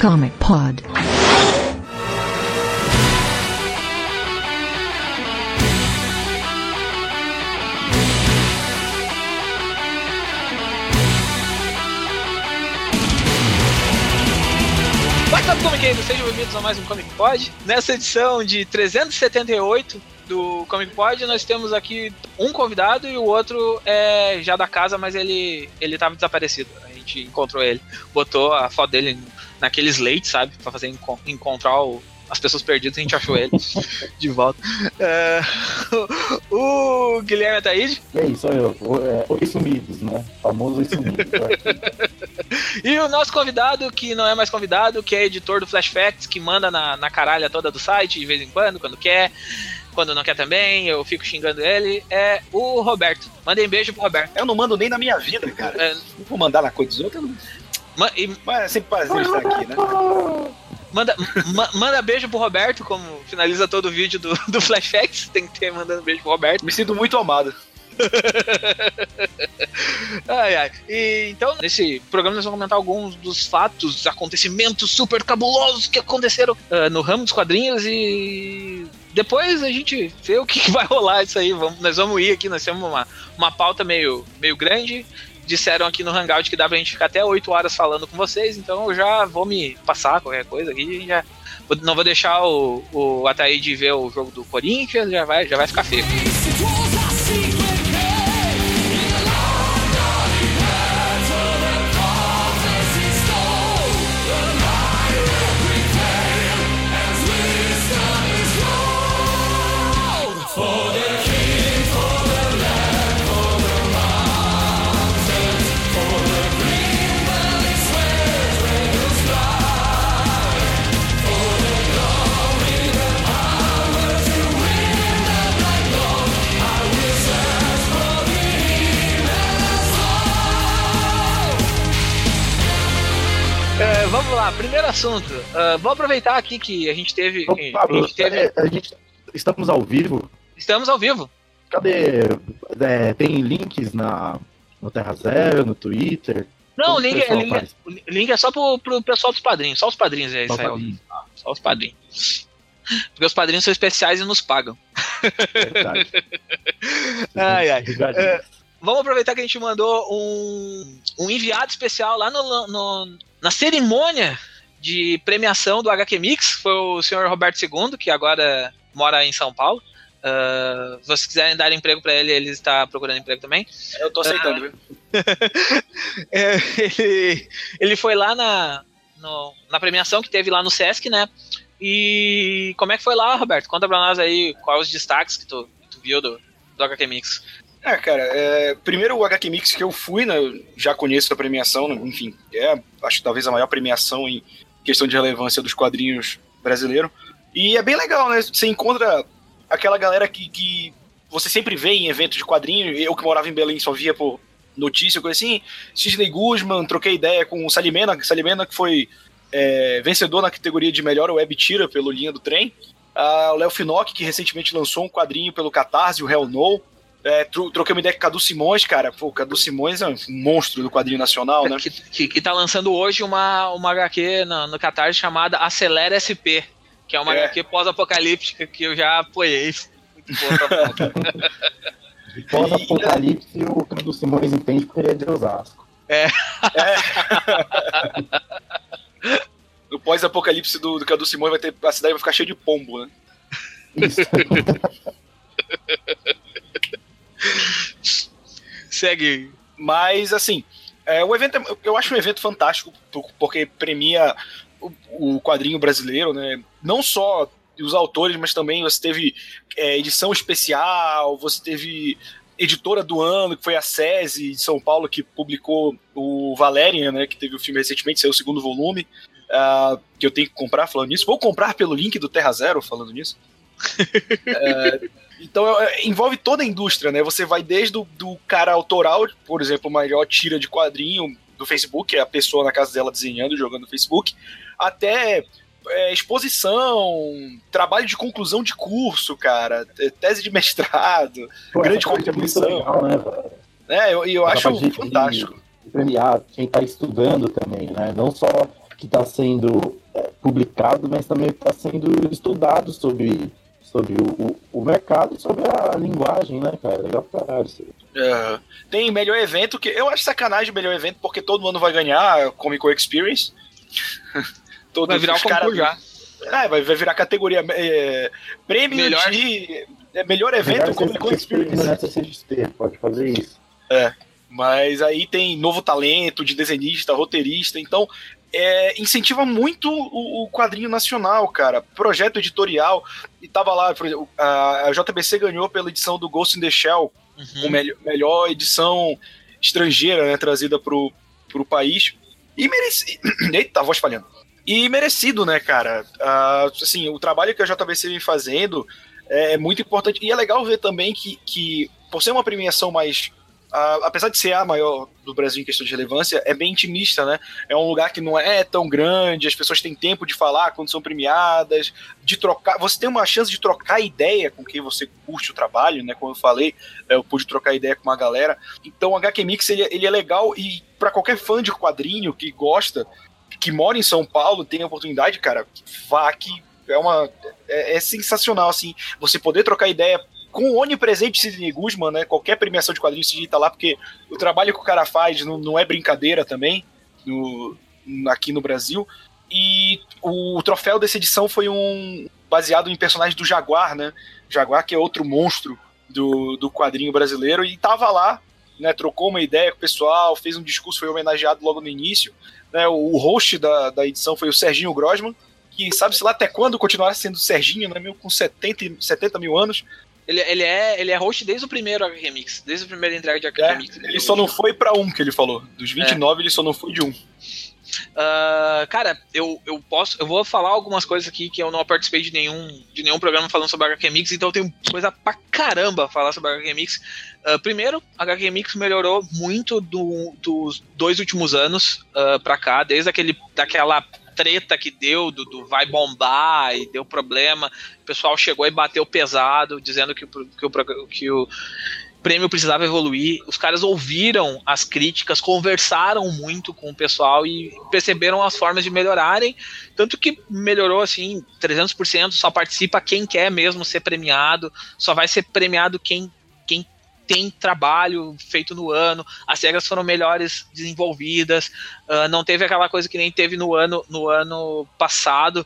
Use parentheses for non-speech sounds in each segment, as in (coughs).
Comic Pod. What's Comic Gamers? Sejam bem-vindos a mais um Comic Pod. Nessa edição de 378 do Comic Pod, nós temos aqui um convidado e o outro é já da casa, mas ele ele estava desaparecido. A gente encontrou ele, botou a foto dele naqueles leites, sabe, para fazer enco- encontrar o- as pessoas perdidas, a gente achou ele (laughs) de volta. É, (laughs) o, o Guilherme Ataíde E aí, sou eu. O- é, Oi Sumidos, né? Famoso Oi Sumidos. (laughs) e o nosso convidado, que não é mais convidado, que é editor do Flash Facts, que manda na, na caralha toda do site de vez em quando, quando quer. Quando não quer também, eu fico xingando ele. É o Roberto. Mandem beijo pro Roberto. Eu não mando nem na minha vida, cara. É, Não vou mandar na coisa dos outros. eu não- ma- e Mas é sempre prazer estar aqui, né? manda, ma- manda beijo pro Roberto, como finaliza todo o vídeo do, do Flash Facts. Tem que ter mandando beijo pro Roberto. Me sinto muito amado. (laughs) Ai, ai. E, então, nesse programa nós vamos comentar alguns dos fatos, acontecimentos super cabulosos que aconteceram ah, no ramo dos quadrinhos e depois a gente vê o que, que vai rolar isso aí. Vamos, nós vamos ir aqui, nós temos uma, uma pauta meio, meio grande. Disseram aqui no Hangout que dá pra gente ficar até 8 horas falando com vocês, então eu já vou me passar qualquer coisa aqui já. Não vou deixar o, o Ataíde ver o jogo do Corinthians, já vai, já vai ficar feio. Lá, primeiro assunto. Ah, vou aproveitar aqui que a gente teve. Ô, a Pablo, gente teve é, a gente estamos ao vivo. estamos ao vivo. Cadê? É, tem links na, no Terra Zero, no Twitter. Não, o link, o pessoal link, é só pro, pro pessoal dos padrinhos. Só os padrinhos aí, Israel. pra mim. Só os padrinhos. Porque os padrinhos são especiais e nos pagam. Verdade. (laughs) Ai, ai. É. Vamos aproveitar que a gente mandou um, um enviado especial lá no, no- na cerimônia de premiação do HQ Mix. Foi o senhor Roberto II, que agora mora em São Paulo. Ah, se vocês quiserem dar emprego para ele, ele está procurando emprego também. Eu tô aceitando, viu? (laughs) É, ele, ele foi lá na, no- na premiação que teve lá no Sesc, né? E como é que foi lá, Roberto? Conta pra nós aí quais os destaques que tu, que tu viu do, do HQ Mix. É, cara, é, primeiro o HQ Mix que eu fui, né? Já conheço a premiação, né, enfim, é, acho que talvez a maior premiação em questão de relevância dos quadrinhos brasileiros. E é bem legal, né? Você encontra aquela galera que, que você sempre vê em eventos de quadrinho. Eu que morava em Belém só via por notícia, coisa assim. Sidney Guzman, troquei ideia com o Salimena, Salimena que foi é, vencedor na categoria de melhor web tira pelo Linha do Trem. Ah, o Léo Finock, que recentemente lançou um quadrinho pelo Catarse, o Hell No. É, tro- troquei uma ideia com o Cadu Simões, cara. Pô, o Cadu Simões é um monstro do quadrinho nacional, né? Que, que, que tá lançando hoje uma, uma HQ no, no Catarse chamada Acelera SP, que é uma É. HQ pós-apocalíptica que eu já apoiei. (laughs) Pós-apocalipse, o Cadu Simões entende porque ele é de Osasco. No pós-apocalipse do, do Cadu Simões vai ter, a cidade vai ficar cheia de pombo, né? Isso. (laughs) Segue. Mas, assim, é, o evento, é- eu acho um evento fantástico, por- porque premia o, o quadrinho brasileiro, né? Não só os autores, mas também você teve é, edição especial, você teve editora do ano, que foi a SESI de São Paulo, que publicou o Valerian, né? Que teve o filme recentemente, saiu o segundo volume. ah, que eu tenho que comprar falando nisso. Vou comprar pelo link do Terra Zero falando nisso. É, então é, envolve toda a indústria, né? Você vai desde o do cara autoral, por exemplo, o maior tira de quadrinho do Facebook, é a pessoa na casa dela desenhando jogando no Facebook, até é, exposição, trabalho de conclusão de curso, cara, é, tese de mestrado, Pô, Grande parte é contribuição. legal, né, velho? né? Eu, eu acho fantástico. premiar quem está estudando também, né? Não só que está sendo é, publicado, mas também está sendo estudado sobre, sobre o, o, mercado e sobre a linguagem, né, cara? Legal pra caralho isso uh, Tem melhor evento que. Eu acho sacanagem o melhor evento, porque todo mundo vai ganhar a Comic Con Experience. (laughs) vai virar o concurso já. É, vai, vai virar categoria é, prêmio melhor... de é, melhor evento melhor Comic Con Experience. CXP, pode fazer isso. É. Mas aí tem novo talento de desenhista, roteirista, então é, incentiva muito o, o, quadrinho nacional, cara. Projeto editorial. E tava lá, exemplo, a, a JBC ganhou pela edição do Ghost in the Shell, uhum. a melhor, melhor edição estrangeira, né, trazida pro, pro país. E mereci. (clears throat) Eita, voz falhando. E merecido, né, cara? Assim, o trabalho que a JBC vem fazendo é, é muito importante. E é legal ver também que, que por ser uma premiação mais Uh, apesar de ser a maior do Brasil em questão de relevância, é bem intimista, né? É um lugar que não é tão grande, as pessoas têm tempo de falar quando são premiadas, de trocar. Você tem uma chance de trocar ideia com quem você curte o trabalho, né? Como eu falei, é, eu pude trocar ideia com uma galera. Então o HQ Mix ele, ele é legal e para qualquer fã de quadrinho que gosta, que mora em São Paulo, tem a oportunidade, cara, vá que é uma é, é sensacional assim, você poder trocar ideia com o onipresente Sidney Guzman, né? Qualquer premiação de quadrinhos Sidney tá lá, porque o trabalho que o cara faz não, não é brincadeira também no, aqui no Brasil. E o troféu dessa edição foi um baseado em personagem do Jaguar, né? Jaguar que é outro monstro do, do quadrinho brasileiro e tava lá, né? Trocou uma ideia com o pessoal, fez um discurso, foi homenageado logo no início. Né, o, host da, da edição foi o Serginho Grosman, que sabe-se lá até quando continuará sendo Serginho, né, com 70, 70 mil anos, ele, ele, é, ele é host desde o primeiro HQ Remix, desde a primeira entrega de HQ é, Remix. Ele, ele só não foi para um que ele falou. Dos 29, é. ele só não foi de um. Uh, cara, eu, eu posso. Eu vou falar algumas coisas aqui que eu não participei de nenhum, de nenhum programa falando sobre HQ Mix, então eu tenho coisa pra caramba a falar sobre HQ Mix. Uh, primeiro, a HQ Mix melhorou muito do, dos dois últimos anos uh, pra cá, desde aquele, daquela treta que deu do, do, vai bombar e deu problema. O pessoal chegou e bateu pesado, dizendo que, que, o, que o prêmio precisava evoluir. Os caras ouviram as críticas, conversaram muito com o pessoal e perceberam as formas de melhorarem. Tanto que melhorou assim 300%. Só participa quem quer mesmo ser premiado, só vai ser premiado quem tem trabalho feito no ano, as regras foram melhores desenvolvidas, uh, não teve aquela coisa que nem teve no ano, no ano passado,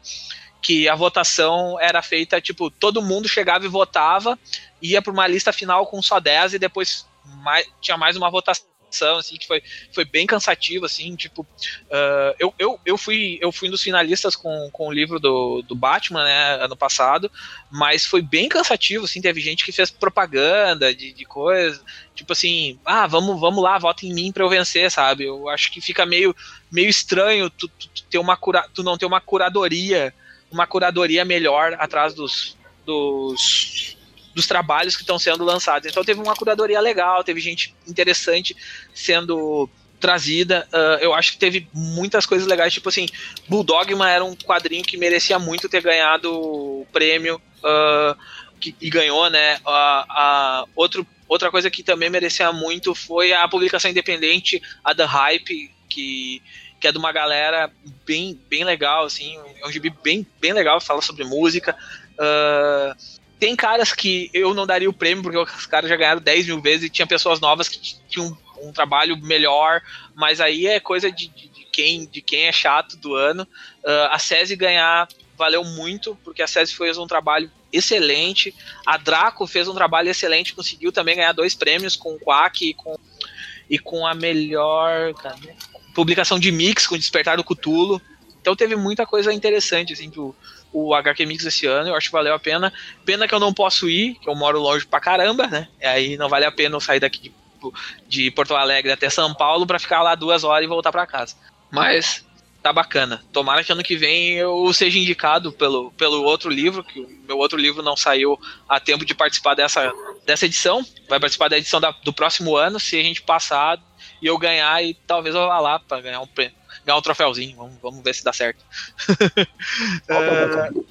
que a votação era feita, tipo, todo mundo chegava e votava, ia para uma lista final com só 10 e depois mais, tinha mais uma votação assim, que foi, foi bem cansativo, assim, tipo, uh, eu, eu, eu, fui, eu fui um dos finalistas com, com o livro do, do Batman, né, ano passado, mas foi bem cansativo, assim, teve gente que fez propaganda de, de coisa, tipo assim, ah, vamos, vamos lá, vota em mim pra eu vencer, sabe, eu acho que fica meio, meio estranho tu, tu, tu ter uma cura, tu não ter uma curadoria, uma curadoria melhor atrás dos, dos dos trabalhos que estão sendo lançados. Então teve uma curadoria legal, teve gente interessante sendo trazida. Uh, eu acho que teve muitas coisas legais, tipo assim, Bulldogma era um quadrinho que merecia muito ter ganhado o prêmio uh, que, e ganhou, né? Uh, outro, outra coisa que também merecia muito foi a publicação independente, a The Hype, que que é de uma galera bem, bem legal, assim, é um gibi bem, bem legal, fala sobre música. Uh, tem caras que eu não daria o prêmio, porque os caras já ganharam 10 mil vezes e tinha pessoas novas que tinham um, um trabalho melhor, mas aí é coisa de, de, de, quem, de quem é chato do ano. Uh, a SESI ganhar valeu muito, porque a SESI fez um trabalho excelente. A Draco fez um trabalho excelente, conseguiu também ganhar dois prêmios com o Quack e com, e com a melhor publicação de mix com o Despertar do Cutulo. Então teve muita coisa interessante, assim, o HQ Mix esse ano, eu acho que valeu a pena. Pena que eu não posso ir, que eu moro longe pra caramba, né? Aí não vale a pena eu sair daqui de, de Porto Alegre até São Paulo para ficar lá duas horas e voltar para casa. Mas tá bacana. Tomara que ano que vem eu seja indicado pelo, pelo outro livro, que o meu outro livro não saiu a tempo de participar dessa, dessa edição. Vai participar da edição da, do próximo ano, se a gente passar e eu ganhar, e talvez eu vá lá para ganhar um prêmio ganhar um troféuzinho. Vamos, vamos ver se dá certo. (laughs) uh...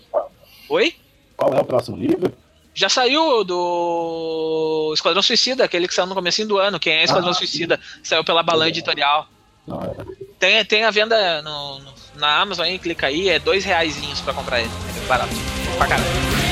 Oi? Qual é o próximo livro? Já saiu do Esquadrão Suicida, aquele que saiu no começo do ano. Quem é Esquadrão ah, Suicida? Saiu pela Balan Editorial. É. Tem, tem a venda no, no, na Amazon aí, clica aí, é dois reais pra comprar ele. É barato. Pra caralho.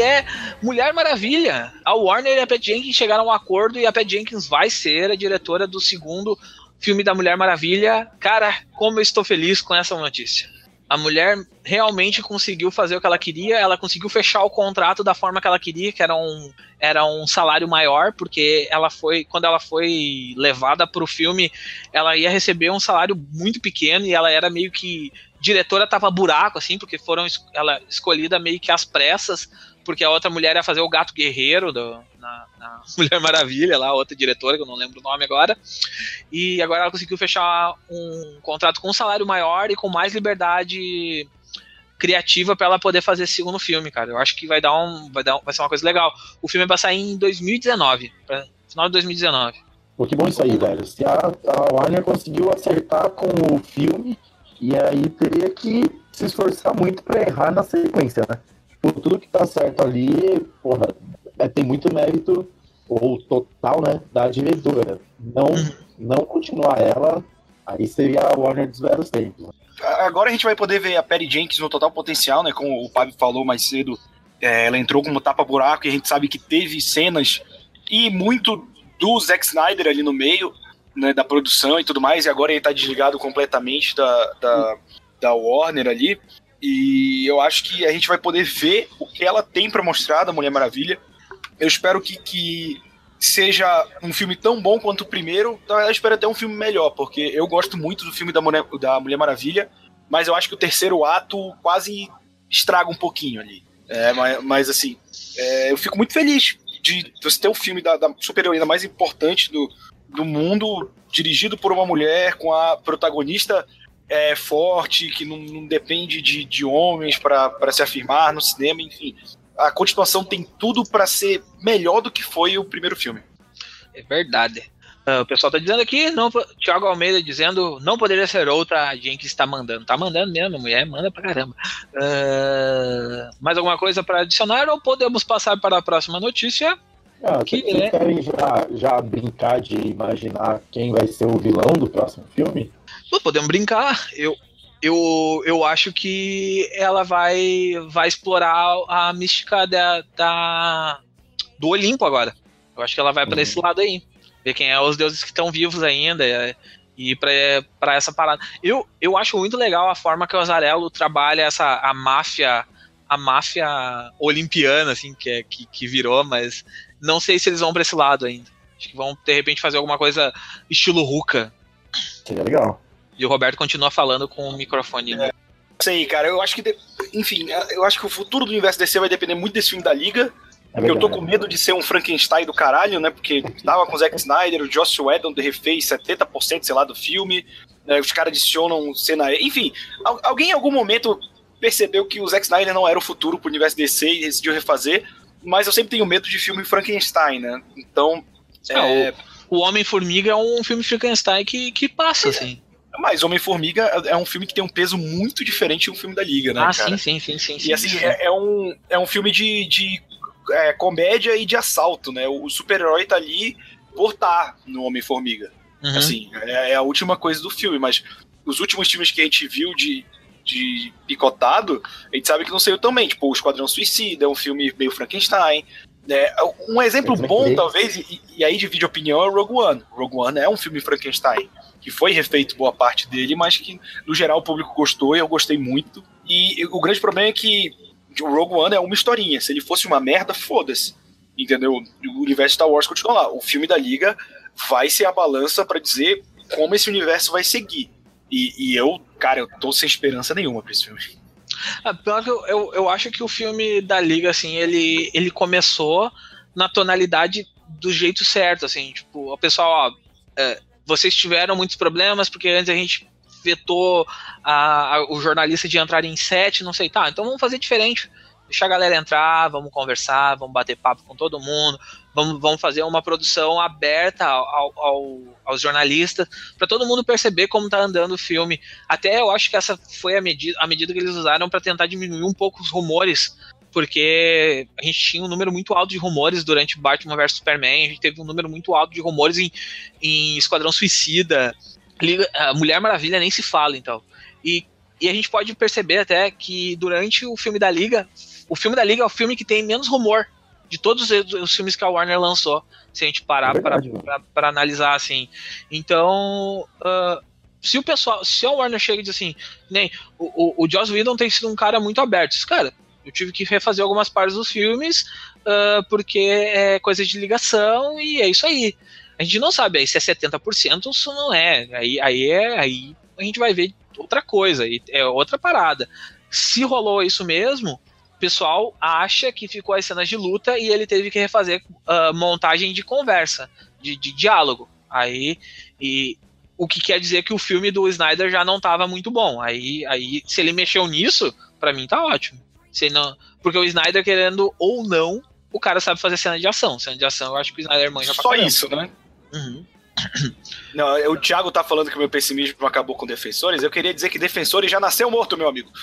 É Mulher Maravilha. A Warner e a Pat Jenkins chegaram a um acordo e a Pat Jenkins vai ser a diretora do segundo filme da Mulher Maravilha. Cara, como eu estou feliz com essa notícia. A mulher realmente conseguiu fazer o que ela queria, ela conseguiu fechar o contrato da forma que ela queria, que era um, era um salário maior, porque ela foi, quando ela foi levada para o filme, ela ia receber um salário muito pequeno e ela era meio que diretora tava buraco, assim, porque foram ela escolhida meio que às pressas, porque a outra mulher ia fazer o gato guerreiro do, na, na, (laughs) Mulher Maravilha, lá, outra diretora, que eu não lembro o nome agora. E agora ela conseguiu fechar um contrato com um salário maior e com mais liberdade criativa para ela poder fazer esse segundo filme, cara. Eu acho que vai dar um. Vai, dar vai ser uma coisa legal. O filme vai sair em 2019, pra, final de 2019. Pô, que bom isso aí, velho. Se a, a Warner conseguiu acertar com o filme e aí teria que se esforçar muito para errar na sequência, né? Por tudo que tá certo ali, porra, é, tem muito mérito, ou total, né, da diretora. Não, não continuar ela, aí seria a Warner dos velhos tempos. Agora a gente vai poder ver a Perry Jenkins no total potencial, né? Como o Pablo falou mais cedo, é, ela entrou como tapa-buraco e a gente sabe que teve cenas e muito do Zack Snyder ali no meio né, da produção e tudo mais, e agora ele tá desligado completamente da, da, da Warner ali. E eu acho que a gente vai poder ver o que ela tem para mostrar da Mulher Maravilha. Eu espero que, que seja um filme tão bom quanto o primeiro. Então eu espero até um filme melhor, porque eu gosto muito do filme da Mulher, da Mulher Maravilha, mas eu acho que o terceiro ato quase estraga um pouquinho ali. É, mas, mas assim, é, eu fico muito feliz de você ter um filme da, da super-heroína mais importante do, do mundo dirigido por uma mulher com a protagonista é, forte, que não, não depende de, de homens para se afirmar no cinema, enfim. A continuação tem tudo para ser melhor do que foi o primeiro filme. É verdade. Uh, o pessoal tá dizendo aqui, não, Thiago Almeida dizendo, não poderia ser outra a gente está mandando. Tá mandando mesmo, a mulher manda pra caramba. Uh, mais alguma coisa para adicionar ou podemos passar para a próxima notícia? Ah, que vocês é... querem já, já brincar de imaginar quem vai ser o vilão do próximo filme? Pô, podemos brincar. Eu, eu, eu acho que ela vai, vai explorar a mística da, da do Olimpo agora. Eu acho que ela vai para esse lado aí. Ver quem é os deuses que estão vivos ainda. É, e para essa parada. Eu, eu acho muito legal a forma que o Azarello trabalha essa a máfia a máfia olimpiana assim que é que, que virou, mas não sei se eles vão pra esse lado ainda. Acho que vão, de repente, fazer alguma coisa estilo Ruka. Seria legal. E o Roberto continua falando com o microfone. É, sei, cara. Eu acho que. Enfim, eu acho que o futuro do universo DC vai depender muito desse filme da Liga. É eu tô com medo de ser um Frankenstein do caralho, né? Porque tava com o Zack Snyder, o Joss Whedon refez 70%, sei lá, do filme. Né? Os caras adicionam cena. Enfim, alguém em algum momento percebeu que o Zack Snyder não era o futuro pro universo DC e decidiu refazer mas eu sempre tenho medo de filme Frankenstein, né? Então. É, é... O, o Homem-Formiga é um filme Frankenstein que, que passa, é, assim. Mas Homem-Formiga é um filme que tem um peso muito diferente de um filme da Liga, né? Ah, cara? sim, sim, sim, sim. E assim, É, é, um, é um filme de, de é, comédia e de assalto, né? O super-herói tá ali por estar tá no Homem-Formiga. Uhum. Assim, é, é, a última coisa do filme, mas os últimos filmes que a gente viu de, de picotado, a gente sabe que não saiu também. Tipo, o Esquadrão Suicida é um filme meio Frankenstein. É, um exemplo bom, talvez, e, e, aí divide opinião, é o Rogue One. Rogue One é um filme Frankenstein, que foi refeito boa parte dele, mas que, no geral, o público gostou e eu gostei muito. E, o grande problema é que o Rogue One é uma historinha. Se ele fosse uma merda, foda-se. Entendeu? O universo Star Wars continua lá. O filme da Liga vai ser a balança para dizer como esse universo vai seguir. E, e eu, cara, eu tô sem esperança nenhuma pra esse filme. Ah, pior que eu, eu, eu, acho que o filme da Liga, assim, ele, ele começou na tonalidade do jeito certo, assim, tipo, o pessoal, ó, é, vocês tiveram muitos problemas porque antes a gente vetou a, a, o jornalista de entrar em set, não sei, tá, então vamos fazer diferente. Deixa a galera entrar, vamos conversar, vamos bater papo com todo mundo, vamos, vamos fazer uma produção aberta ao, ao, aos jornalistas, para todo mundo perceber como está andando o filme. Até eu acho que essa foi a medida, a medida que eles usaram para tentar diminuir um pouco os rumores porque a gente tinha um número muito alto de rumores durante Batman vs Superman, a gente teve um número muito alto de rumores em, em Esquadrão Suicida, Liga, a Mulher Maravilha nem se fala, então. E, e a gente pode perceber até que durante o filme da Liga, o filme da Liga é o filme que tem menos rumor de todos os filmes que a Warner lançou, se a gente parar é para analisar assim. Então, uh, se o pessoal, se a Warner chega e diz assim, nem o, o, o Joss Whedon tem sido um cara muito aberto, diz, cara, eu tive que refazer algumas partes dos filmes uh, porque é coisa de ligação e é isso aí. A gente não sabe aí se é 70% ou se não é. Aí, aí, é, aí a gente vai ver outra coisa, é outra parada. Se rolou isso mesmo, o pessoal acha que ficou as cenas de luta e ele teve que refazer uh, montagem de conversa, de, de diálogo. Aí, e, o que quer dizer que o filme do Snyder já não estava muito bom. Aí, aí, se ele mexeu nisso, para mim tá ótimo. Se não, porque o Snyder, querendo ou não, o cara sabe fazer cena de ação. Cena de ação, eu acho que o Snyder manja Só isso, né? Uhum. (clears throat) Não, o Thiago tá falando que o meu pessimismo acabou com defensores. Eu queria dizer que defensores já nasceu morto, meu amigo. (laughs)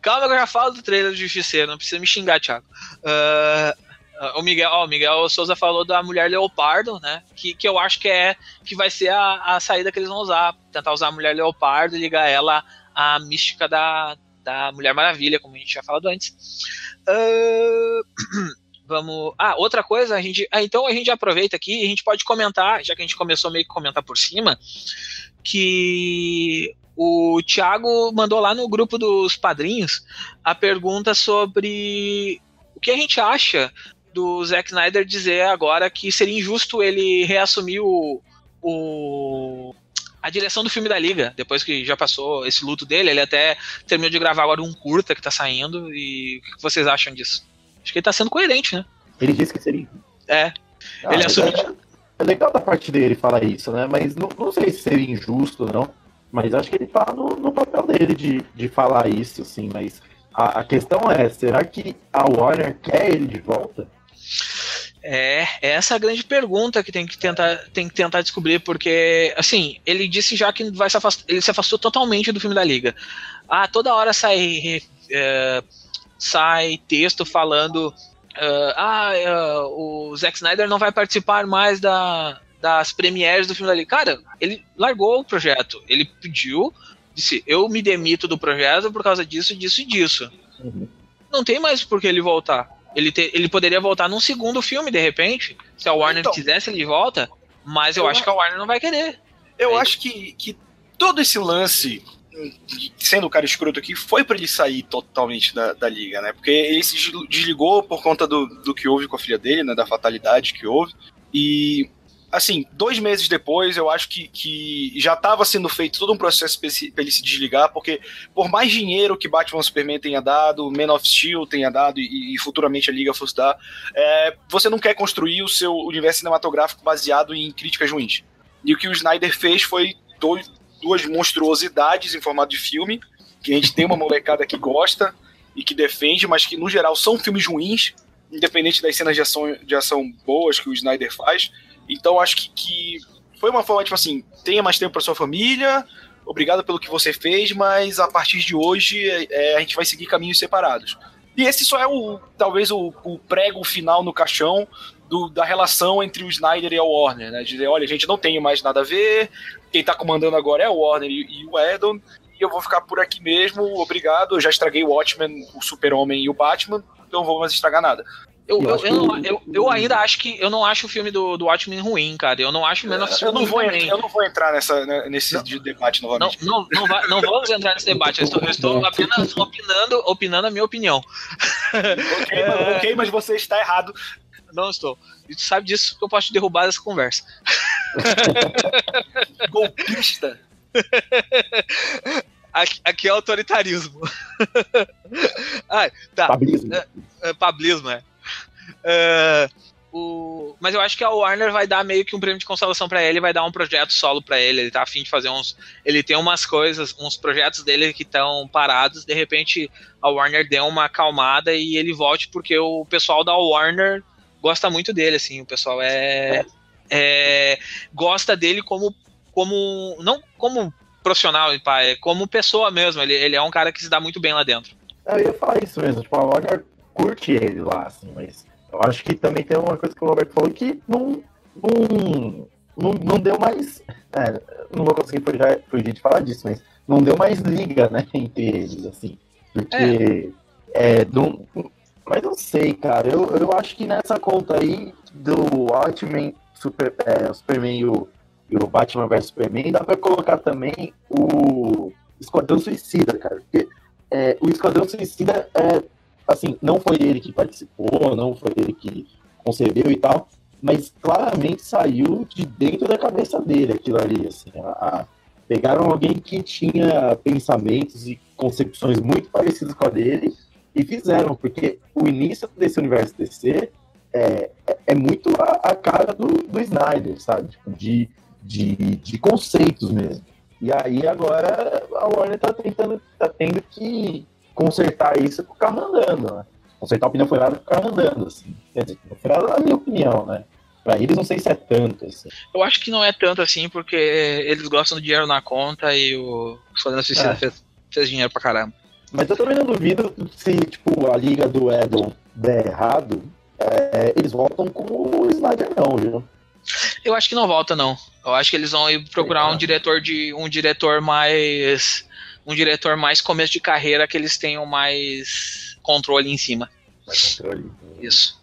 Calma que eu já falo do trailer do Justiceiro, não precisa me xingar, Thiago. Uh, o Miguel, ó, o Miguel Souza falou da mulher leopardo, né? Que, que eu acho que é que vai ser a, a saída que eles vão usar. Tentar usar a mulher leopardo e ligar ela à mística da, da Mulher Maravilha, como a gente já falado antes. Uh, (clears throat) Vamos. Ah, outra coisa, a gente. Ah, então a gente aproveita aqui e a gente pode comentar, já que a gente começou meio que comentar por cima, que o Thiago mandou lá no grupo dos padrinhos a pergunta sobre o que a gente acha do Zack Snyder dizer agora que seria injusto ele reassumir o, o a direção do filme da Liga, depois que já passou esse luto dele, ele até terminou de gravar agora um curta que tá saindo, e o que vocês acham disso? Acho que ele tá sendo coerente, né? Ele disse que seria. É. Ah, ele assumiu. É, é, legal da parte dele falar isso, né? Mas não, não sei se seria injusto, não. Mas acho que ele tá no, no papel dele de, de falar isso, assim. Mas a, a questão é: será que a Warner quer ele de volta? É, é essa a grande pergunta que tem que tentar, tem que tentar descobrir, porque, assim, ele disse já que vai se afastar, ele se afastou totalmente do filme da Liga. Ah, toda hora sai é, sai texto falando uh, ah, uh, o Zack Snyder não vai participar mais da, das premieres do filme da Liga. Cara, ele largou o projeto. Ele pediu, disse, eu me demito do projeto por causa disso, disso e disso. Uhum. Não tem mais por que ele voltar. Ele, te, ele poderia voltar num segundo filme, de repente, se a Warner então, quisesse ele volta, mas eu, eu acho que a Warner não vai querer. Eu é acho que, que todo esse lance sendo o cara escroto aqui, foi para ele sair totalmente da, da liga, né? Porque ele se desligou por conta do, do que houve com a filha dele, né? Da fatalidade que houve. E, assim, dois meses depois, eu acho que, que já estava sendo feito todo um processo para ele se desligar, porque por mais dinheiro que Batman Superman tenha dado, Man of Steel tenha dado e, e futuramente a Liga fosse dar, é, você não quer construir o seu universo cinematográfico baseado em críticas ruins. E o que o Snyder fez foi dois, duas monstruosidades em formato de filme, que a gente tem uma molecada que gosta e que defende, mas que no geral são filmes ruins, independente das cenas de ação, de ação boas que o Snyder faz. Então acho que, que foi uma forma, tipo assim, tenha mais tempo para sua família, obrigado pelo que você fez, mas a partir de hoje é, a gente vai seguir caminhos separados. E esse só é o talvez o, o prego final no caixão do, da relação entre o Snyder e a Warner, né? Dizer, olha, a gente não tem mais nada a ver, quem tá comandando agora é o Warner e, e o Edon, e eu vou ficar por aqui mesmo, obrigado, eu já estraguei o Watchmen, o Super-Homem e o Batman, então não vou mais estragar nada. Eu, eu, eu, não, eu, eu, ainda acho que eu não acho o filme do, do Watchmen ruim, cara. Eu não acho o menos eu não vou entrar, Eu não vou entrar nessa, né, nesse não, debate novamente. Não, não, não, vai, não, vamos entrar nesse debate. Eu estou, eu estou apenas opinando, opinando a minha opinião. Okay, (laughs) é... ok, mas você está errado. Não estou. E tu sabe disso que eu posso te derrubar dessa conversa. (laughs) Golpista. Aqui, aqui é autoritarismo. (laughs) ah, tá. Pablismo. É, é, pablismo, é. É, o... Mas eu acho que a Warner vai dar meio que um prêmio de consolação para ele, vai dar um projeto solo para ele. Ele tá afim de fazer uns. Ele tem umas coisas, uns projetos dele que estão parados. De repente a Warner deu uma acalmada e ele volte, porque o pessoal da Warner gosta muito dele, assim. O pessoal é. é gosta dele como. como não como profissional, é como pessoa mesmo. Ele, ele é um cara que se dá muito bem lá dentro. Eu ia falar isso mesmo. Tipo, a Warner curte ele lá, assim, mas eu acho que também tem uma coisa que o Roberto falou que não, não, não, não deu mais. É, não vou conseguir fugir, fugir de falar disso, mas não deu mais liga, né, (laughs) entre eles, assim. Porque. É. é mas não sei, cara. Eu, eu acho que nessa conta aí do Watchmen, Super, é, Superman e o, e o Batman vs Superman, dá pra colocar também o Esquadrão Suicida, cara. Porque é, o Esquadrão Suicida é assim, não foi ele que participou, não foi ele que concebeu e tal, mas claramente saiu de dentro da cabeça dele aquilo ali, assim, a, a, pegaram alguém que tinha pensamentos e concepções muito parecidos com a dele e fizeram, porque o início desse universo DC é, é, é muito a, a, cara do, do Snyder, sabe? Tipo, de, de, de conceitos mesmo. E aí agora a Warner tá tentando, tá tendo que consertar isso com o carro andando, né? Consertar o pneu furado com o carro andando, assim. Quer dizer, pneu furado na minha opinião, né? Pra eles não sei se é tanto, assim. Eu acho que não é tanto assim, porque eles gostam do dinheiro na conta e o Esquadrão Suicida é. fez, fez dinheiro pra caramba. Mas eu também não duvido se, tipo, a liga do Edon der errado, é, eles voltam com o Snyder não, viu? Eu acho que não volta, não. Eu acho que eles vão ir procurar um diretor de um diretor mais um diretor mais começo de carreira que eles tenham mais controle em cima. Mais controle. Isso.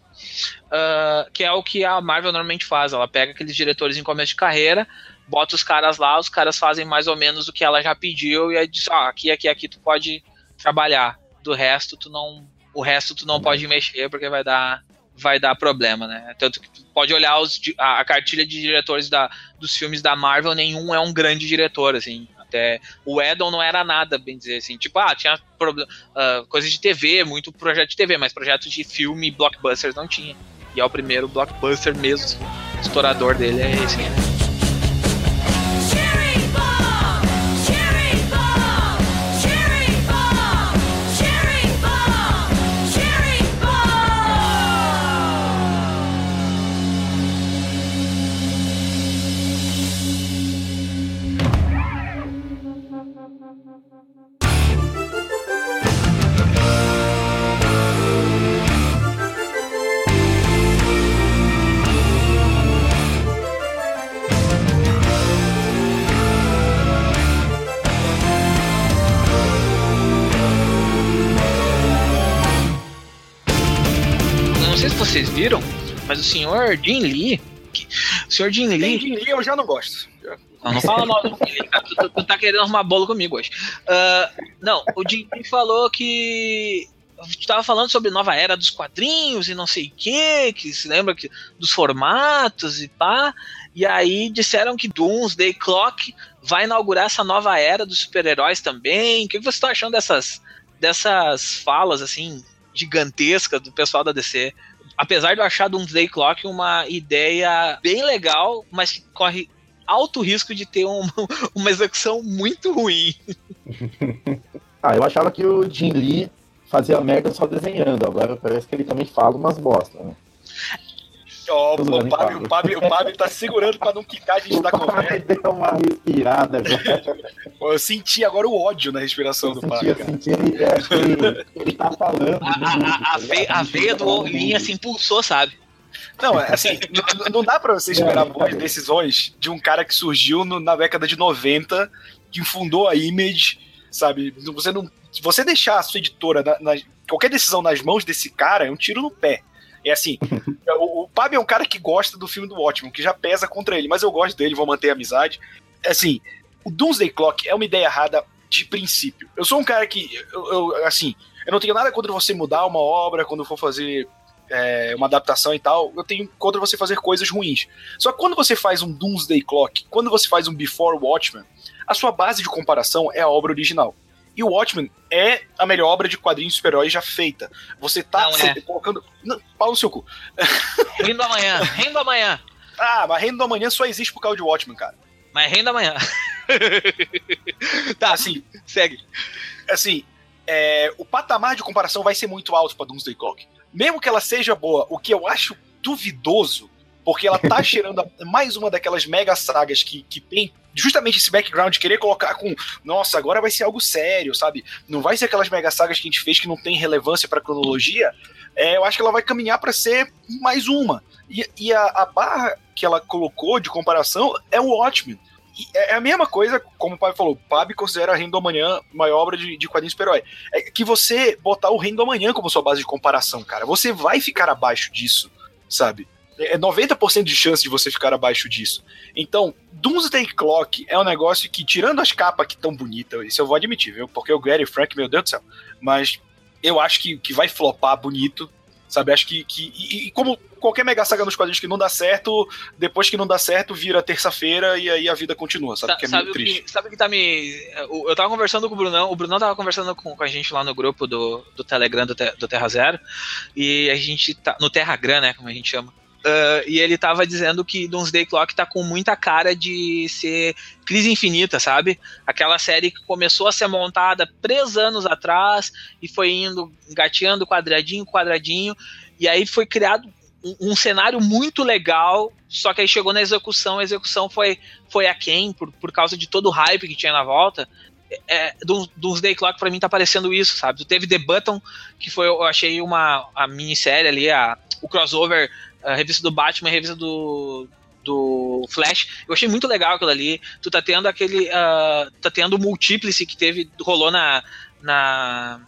Uh, que é o que a Marvel normalmente faz. Ela pega aqueles diretores em começo de carreira, bota os caras lá, os caras fazem mais ou menos o que ela já pediu e aí diz, ah, aqui, aqui, aqui tu pode trabalhar. Do resto tu não, o resto tu não pode mexer porque vai dar vai dar problema, né? Tanto que tu pode olhar os, a, a cartilha de diretores da, dos filmes da Marvel, nenhum é um grande diretor, assim. Até o Edon não era nada, bem dizer assim. Tipo, ah, tinha uh, coisa de TV, muito projeto de TV, mas projeto de filme blockbusters não tinha. E é o primeiro blockbuster mesmo. O estourador dele é esse, né? Vocês viram, mas o senhor Jim Lee. O senhor Jim Lee. Jim Lee eu já não gosto. Não, não fala mal do Jim Lee, tu, tu, tá querendo arrumar bolo comigo hoje. Uh, não, o Jim Lee falou que estava falando sobre nova era dos quadrinhos e não sei o que, que se lembra que, dos formatos e pá. E aí disseram que Doomsday Clock vai inaugurar essa nova era dos super-heróis também. O que você está achando dessas, dessas falas assim gigantescas do pessoal da DC? Apesar de eu achar Doomsday Clock uma ideia bem legal, mas que corre alto risco de ter um, (laughs) uma execução muito ruim. (laughs) ah, eu achava que o Jim Lee fazia merda só desenhando, agora parece que ele também fala umas bosta, né? Oh, o, Pablo, o, Pablo, o Pablo tá segurando pra não quicar a gente da conversa. Deu uma respirada. (laughs) Eu senti agora o ódio na respiração eu do Pablo. Eu senti, ele, é, ele, ele tá falando. A, a, a, veia, a veia do Linha se impulsou, sabe? Não, é assim, não, dá pra você esperar boas decisões de um cara que surgiu no, na década de 90, que fundou a Image, sabe? Você não. Se você deixar a sua editora, na, na, qualquer decisão nas mãos desse cara, é um tiro no pé. É assim, (laughs) o, o Pab é um cara que gosta do filme do Watchmen, que já pesa contra ele, mas eu gosto dele, vou manter a amizade. É assim, o Doomsday Clock é uma ideia errada de princípio. Eu sou um cara que, eu, eu, assim, eu não tenho nada contra você mudar uma obra quando for fazer é, uma adaptação e tal, eu tenho contra você fazer coisas ruins. Só que quando você faz um Doomsday Clock, quando você faz um Before Watchmen, a sua base de comparação é a obra original. E o Watchmen é a melhor obra de quadrinhos de super-heróis já feita. Você tá Não é. colocando. Não, pau no seu cu. (laughs) Reino do amanhã, reino do amanhã. Ah, mas Reino do Amanhã só existe por causa de Watchmen, cara. Mas reino do amanhã. (laughs) tá, Assim, segue. assim, é, o patamar de comparação vai ser muito alto pra Doomsday Clock. Mesmo que ela seja boa, o que eu acho duvidoso, porque ela tá cheirando a- mais uma daquelas mega sagas que, que tem justamente esse background de querer colocar com, nossa, agora vai ser algo sério, sabe? Não vai ser aquelas mega sagas que a gente fez que não tem relevância pra cronologia. É, eu acho que ela vai caminhar pra ser mais uma. E, e a, a barra que ela colocou de comparação é o Watchmen. E é a mesma coisa, como o Pab falou, o Pab considera a Reino do Amanhã maior obra de, de quadrinhos super-herói. É que você botar o Reino do Amanhã como sua base de comparação, cara, você vai ficar abaixo disso, sabe? É 90% de chance de você ficar abaixo disso. Então, Doomsday Clock é um negócio que, tirando as capas que tão bonitas, isso eu vou admitir, viu? Porque o Gary Frank, meu Deus do céu. Mas eu acho que, que vai flopar bonito, sabe? Acho que. que e, e como qualquer mega saga nos quadrinhos que não dá certo, depois que não dá certo, vira terça-feira e aí a vida continua, sabe? Sa- que é sabe, triste. que, sabe que tá me. Eu tava conversando com o Brunão, o Brunão tava conversando com, com a gente lá no grupo do, do Telegram do, Te- do Terra Zero, e a gente tá. No Terragram, né? Como a gente chama. Ah, e ele tava dizendo que Doomsday Clock tá com muita cara de ser Crise Infinita, sabe? Aquela série que começou a ser montada três anos atrás e foi indo gateando quadradinho, quadradinho, e aí foi criado um, um cenário muito legal, só que aí chegou na execução, a execução foi, foi aquém por, por causa de todo o hype que tinha na volta. É, Doom- Doomsday Clock pra mim tá parecendo isso, sabe? Teve The Button, que foi, eu achei uma a minissérie ali, a, o crossover, a revista do Batman, a revista do, do Flash. Eu achei muito legal aquilo ali. Tu tá tendo aquele. ah, tá tendo o Multiplice que teve. rolou na. na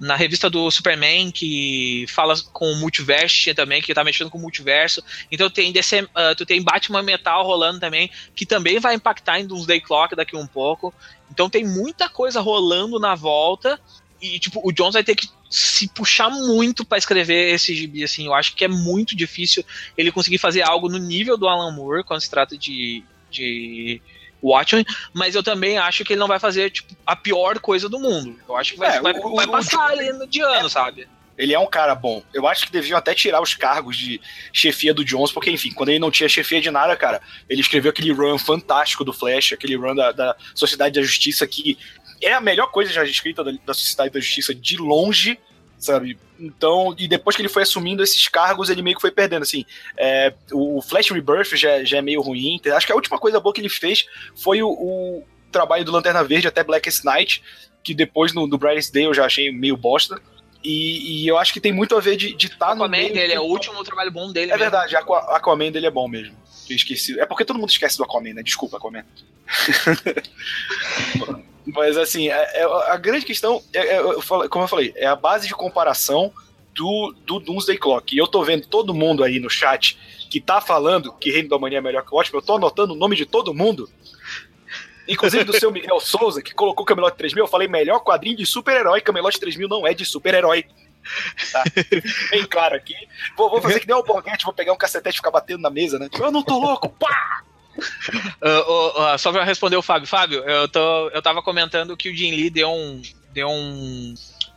na revista do Superman, que fala com o multiverso também, que tá mexendo com o multiverso. Então tem DC, ah, tu tem Batman Metal rolando também, que também vai impactar em Doomsday Clock daqui um pouco. Então tem muita coisa rolando na volta. E, tipo, o Jones vai ter que se puxar muito pra escrever esse gibi, assim. Eu acho que é muito difícil ele conseguir fazer algo no nível do Alan Moore quando se trata de, de Watchmen, mas eu também acho que ele não vai fazer, tipo, a pior coisa do mundo. Eu acho que vai, É, vai, o- vai o- passar ali no- de ano, sabe? Ele é um cara bom. Eu acho que deviam até tirar os cargos de chefia do Jones, porque, enfim, quando ele não tinha chefia de nada, cara, ele escreveu aquele run fantástico do Flash, aquele run da, da Sociedade da Justiça, que é a melhor coisa já escrita da, da Sociedade da Justiça de longe, sabe? Então, e depois que ele foi assumindo esses cargos, ele meio que foi perdendo, assim. É, o Flash Rebirth já, já é meio ruim. Acho que a última coisa boa que ele fez foi o, o trabalho do Lanterna Verde até Blackest Night, que depois no, do Brightest Day eu já achei meio bosta. E, e eu acho que tem muito a ver de estar O no Aquaman dele é o que- último trabalho bom dele. É mesmo. verdade, Aqua, Aquaman dele é bom mesmo. Eu esqueci. É porque todo mundo esquece do Aquaman, né? Desculpa, Aquaman. (laughs) Mas assim, é- é- a grande questão, é, é- eu falo- como eu falei, é a base de comparação do, do Doomsday Clock. E eu tô vendo todo mundo aí no chat que tá falando que Reino da Manhã é melhor que o Ótimo, eu tô anotando o nome de todo mundo. Inclusive do seu Miguel Souza, que colocou Camelote 3000, eu falei melhor quadrinho de super-herói, Camelote 3000 não é de super-herói. Tá? (laughs) Bem claro aqui. Vou, vou fazer que nem o Borghetti, vou pegar um cacetete e ficar batendo na mesa, né? Eu não tô louco, pá! (laughs) Ah, ah, só pra responder o Fábio. Fábio, eu, tô, eu tava comentando que o Jim Lee deu, um, deu um,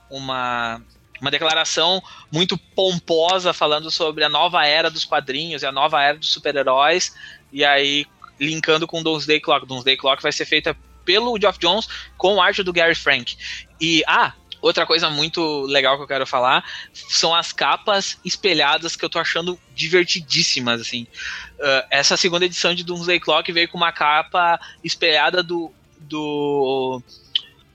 uma, uma declaração muito pomposa falando sobre a nova era dos quadrinhos e a nova era dos super-heróis. E aí, linkando com Doomsday Clock. Doomsday Clock vai ser feita pelo Geoff Jones com arte do Gary Frank. E, ah, outra coisa muito legal que eu quero falar são as capas espelhadas que eu tô achando divertidíssimas, assim. Uh, essa segunda edição de Doomsday Clock veio com uma capa espelhada do do,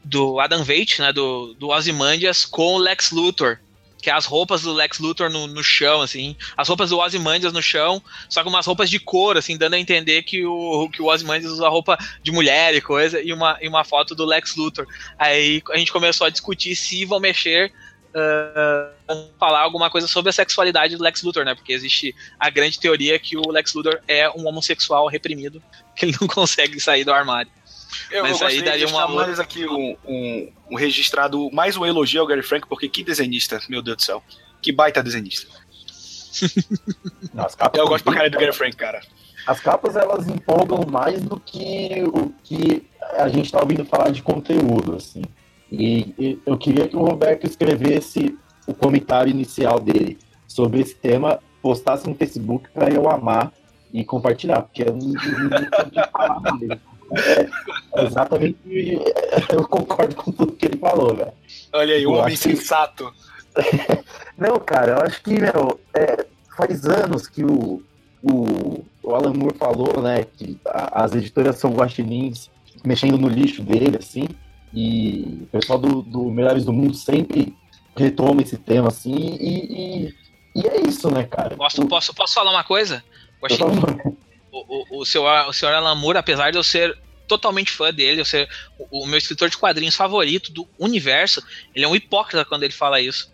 do Adam Veidt, né, do, do Ozymandias com o Lex Luthor, que é as roupas do Lex Luthor no, no chão, assim, as roupas do Ozymandias no chão, só com umas roupas de cor, assim, dando a entender que o, que o Ozymandias usa roupa de mulher e coisa, e uma, e uma foto do Lex Luthor. Aí a gente começou a discutir se vão mexer uh, falar alguma coisa sobre a sexualidade do Lex Luthor, né? Porque existe a grande teoria que o Lex Luthor é um homossexual reprimido, que ele não (laughs) consegue sair do armário. Eu, Mas eu aí daria uma mais aqui um, um, um registrado, mais um elogio ao Gary Frank, porque que desenhista, meu Deus do céu. Que baita desenhista. (laughs) Capas eu gosto pra caralho do Gary Frank, cara. As capas elas empolgam mais do que o que a gente tá ouvindo falar de conteúdo, assim. E, e eu queria que o Roberto escrevesse o comentário inicial dele sobre esse tema, postasse no Facebook para eu amar e compartilhar, porque eu não, não, falar mais. É, exatamente, eu concordo com tudo que ele falou, velho. Olha aí, o homem sensato. (laughs) Não, cara, eu acho que, meu, é, faz anos que o, o, o Alan Moore falou, né, que a, as editoras são guaxinins mexendo no lixo dele, assim, e o pessoal do, do Melhores do Mundo sempre retoma esse tema, assim, e, e, e é isso, né, cara? Posso, o, posso, posso falar uma coisa? O, o, o, senhor, o senhor Alan Moore, apesar de eu ser totalmente fã dele, eu ser o, o meu escritor de quadrinhos favorito do universo, ele é um hipócrita quando ele fala isso.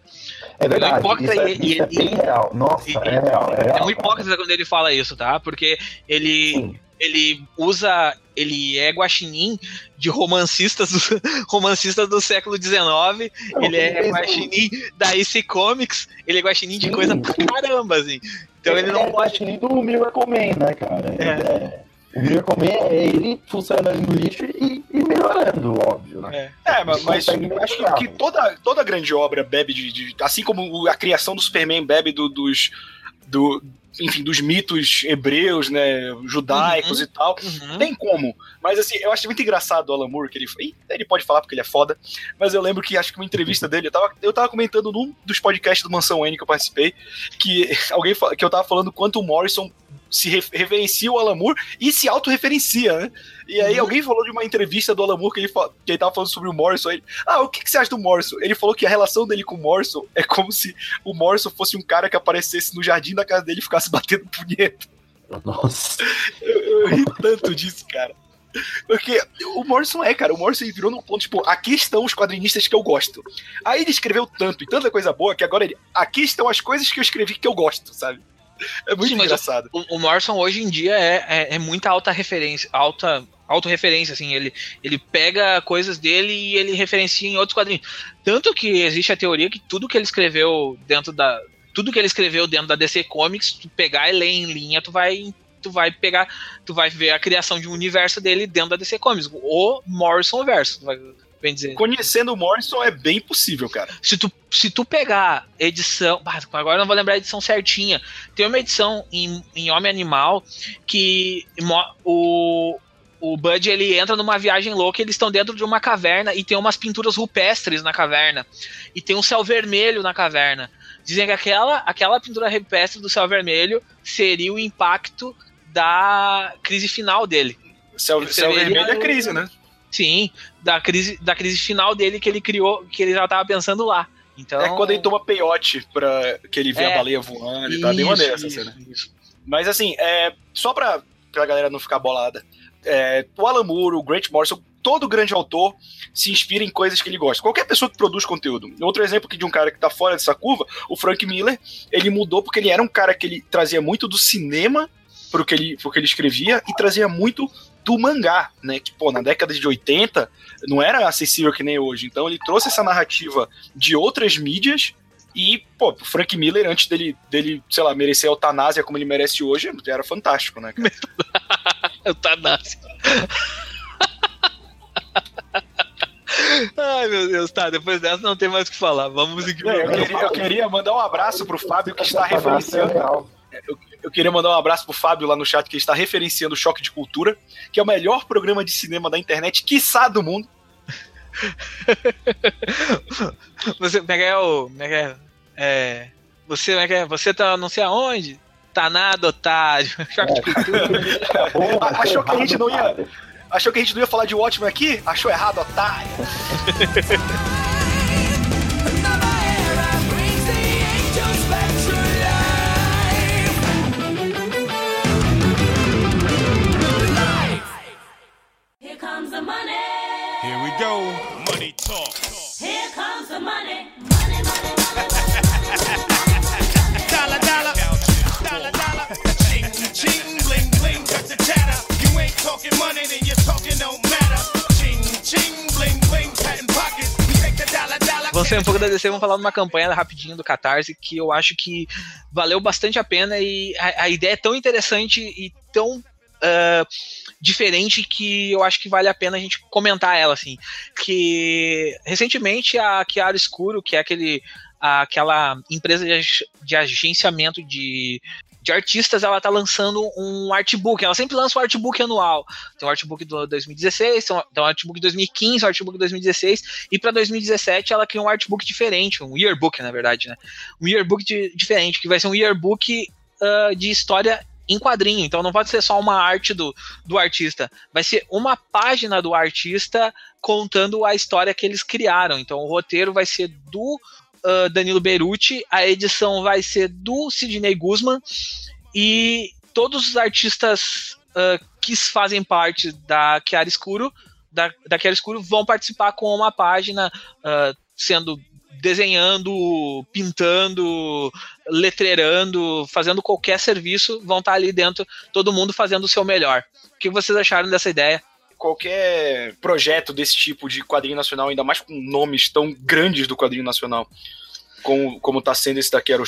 É verdade. É um hipócrita isso é, isso e, é bem real. Nossa, é real, é real. É um hipócrita quando ele fala isso, tá? Porque ele, Sim. Ele usa. Ele é guaxinim de romancistas do, (laughs) romancistas do século XIX. ele é guaxinim da IC Comics. Ele é guaxinim de coisa pra caramba, assim. Então ele, ele não é pode. guaxinim do Miracle Man, né, cara? É. é o Miracle Man é ele funcionando no lixo e, e melhorando, óbvio, né? É, é mas, mas acho que toda, toda grande obra bebe de, de, Assim como a criação do Superman bebe do, dos. Do, enfim, dos mitos hebreus, né, judaicos uhum, e tal. Uhum. Tem como. Mas assim, eu acho muito engraçado o Alan Moore, que ele, ele pode falar porque ele é foda, mas eu lembro que acho que uma entrevista (laughs) dele, eu tava, eu tava comentando num dos podcasts do Mansão N que eu participei, que (laughs) alguém que eu tava falando quanto o Morrison se referencia o Alan Moore e se autorreferencia, né? E aí uhum. alguém falou de uma entrevista do Alan Moore que ele, que ele tava falando sobre o Morrison. Aí, ah, o que, que, você acha do Morrison? Ele falou que a relação dele com o Morrison é como se o Morrison fosse um cara que aparecesse no jardim da casa dele e ficasse (laughs) batendo punheta. Nossa. Eu, eu ri tanto disso, cara. Porque o Morrison é, cara, o Morrison virou num ponto, tipo, aqui estão os quadrinistas que eu gosto. Aí ele escreveu tanto e tanta coisa boa que agora ele, aqui estão as coisas que eu escrevi que eu gosto, sabe? É muito Sim, engraçado. O, o, Morrison hoje em dia é, é, é muita alta referência, alta autorreferência, assim, ele, ele pega coisas dele e ele referencia em outros quadrinhos. Tanto que existe a teoria que tudo que ele escreveu dentro da. Tudo que ele escreveu dentro da DC Comics, tu pegar e ler em linha, tu vai. Tu vai pegar. Tu vai ver a criação de um universo dele dentro da DC Comics. O Morrison verso. Tu vai, bem. Conhecendo o Morrison é bem possível, cara. Se tu, se tu pegar edição. Agora eu não vou lembrar a edição certinha. Tem uma edição em, em Homem Animal que o, o Bud ele entra numa viagem louca, eles estão dentro de uma caverna e tem umas pinturas rupestres na caverna. E tem um céu vermelho na caverna. Dizem que aquela, aquela pintura rupestre do céu vermelho seria o impacto da crise final dele. Céu, céu vermelho é crise, né? Sim, da crise, da crise final dele que ele criou, que ele já tava pensando lá. Então... É quando ele toma peiote pra que ele vê é, a baleia voando e bem maneiro essa cena. Isso. Mas assim, é, só pra, pra galera não ficar bolada, é, o Alan Moore, o Grant Morrison, todo grande autor se inspira em coisas que ele gosta. Qualquer pessoa que produz conteúdo. Outro exemplo aqui de um cara que tá fora dessa curva, o Frank Miller, ele mudou porque ele era um cara que ele trazia muito do cinema pro que ele, pro que ele escrevia e trazia muito do mangá, né? Que, pô, na década de 80 não era acessível que nem hoje. Então ele trouxe essa narrativa de outras mídias e, pô, o Frank Miller, antes dele, dele, sei lá, merecer a eutanásia como ele merece hoje, era fantástico, né? (laughs) eutanásia. (laughs) Ai, meu Deus, tá. Depois dessa não tem mais o que falar. Vamos seguir. Eu, queria, eu queria mandar um abraço pro Fábio que está referenciando. Eu, eu, queria mandar um abraço pro Fábio lá no chat, que está referenciando o Choque de Cultura, que é o melhor programa de cinema da internet, quiçá do mundo. (laughs) você pega o. É, é, você, é, você tá não sei aonde? Tá nada, otário. (laughs) Choque de cultura. (laughs) Achou que a gente não ia. Achou que a gente não ia falar de Watchmen aqui? Achou errado, otário. DC, vamos falar de uma campanha rapidinho do Catarse que eu acho que valeu bastante a pena e a, a ideia é tão interessante e tão Uh, diferente que eu acho que vale a pena a gente comentar ela, assim. Que recentemente a Chiara Escuro, que é aquele, aquela empresa de, de agenciamento de de artistas, ela tá lançando um artbook. Ela sempre lança um artbook anual. Tem um artbook do 2016, tem um artbook de 2015, um artbook de 2016, e para 2017 ela criou um artbook diferente, um yearbook, na verdade, né? Um yearbook de, diferente, que vai ser um yearbook uh, de história em quadrinho. Então não pode ser só uma arte do, do artista, vai ser uma página do artista contando a história que eles criaram. Então o roteiro vai ser do uh, Danilo Beruti, a edição vai ser do Sidney Guzman e todos os artistas uh, que fazem parte da Chiara Escuro, da, da Chiara Escuro vão participar com uma página uh, sendo desenhando, pintando, letreirando, fazendo qualquer serviço, vão estar ali dentro, todo mundo fazendo o seu melhor. O que vocês acharam dessa ideia? Qualquer projeto desse tipo de quadrinho nacional, ainda mais com nomes tão grandes do quadrinho nacional, como, como tá sendo esse daqui Era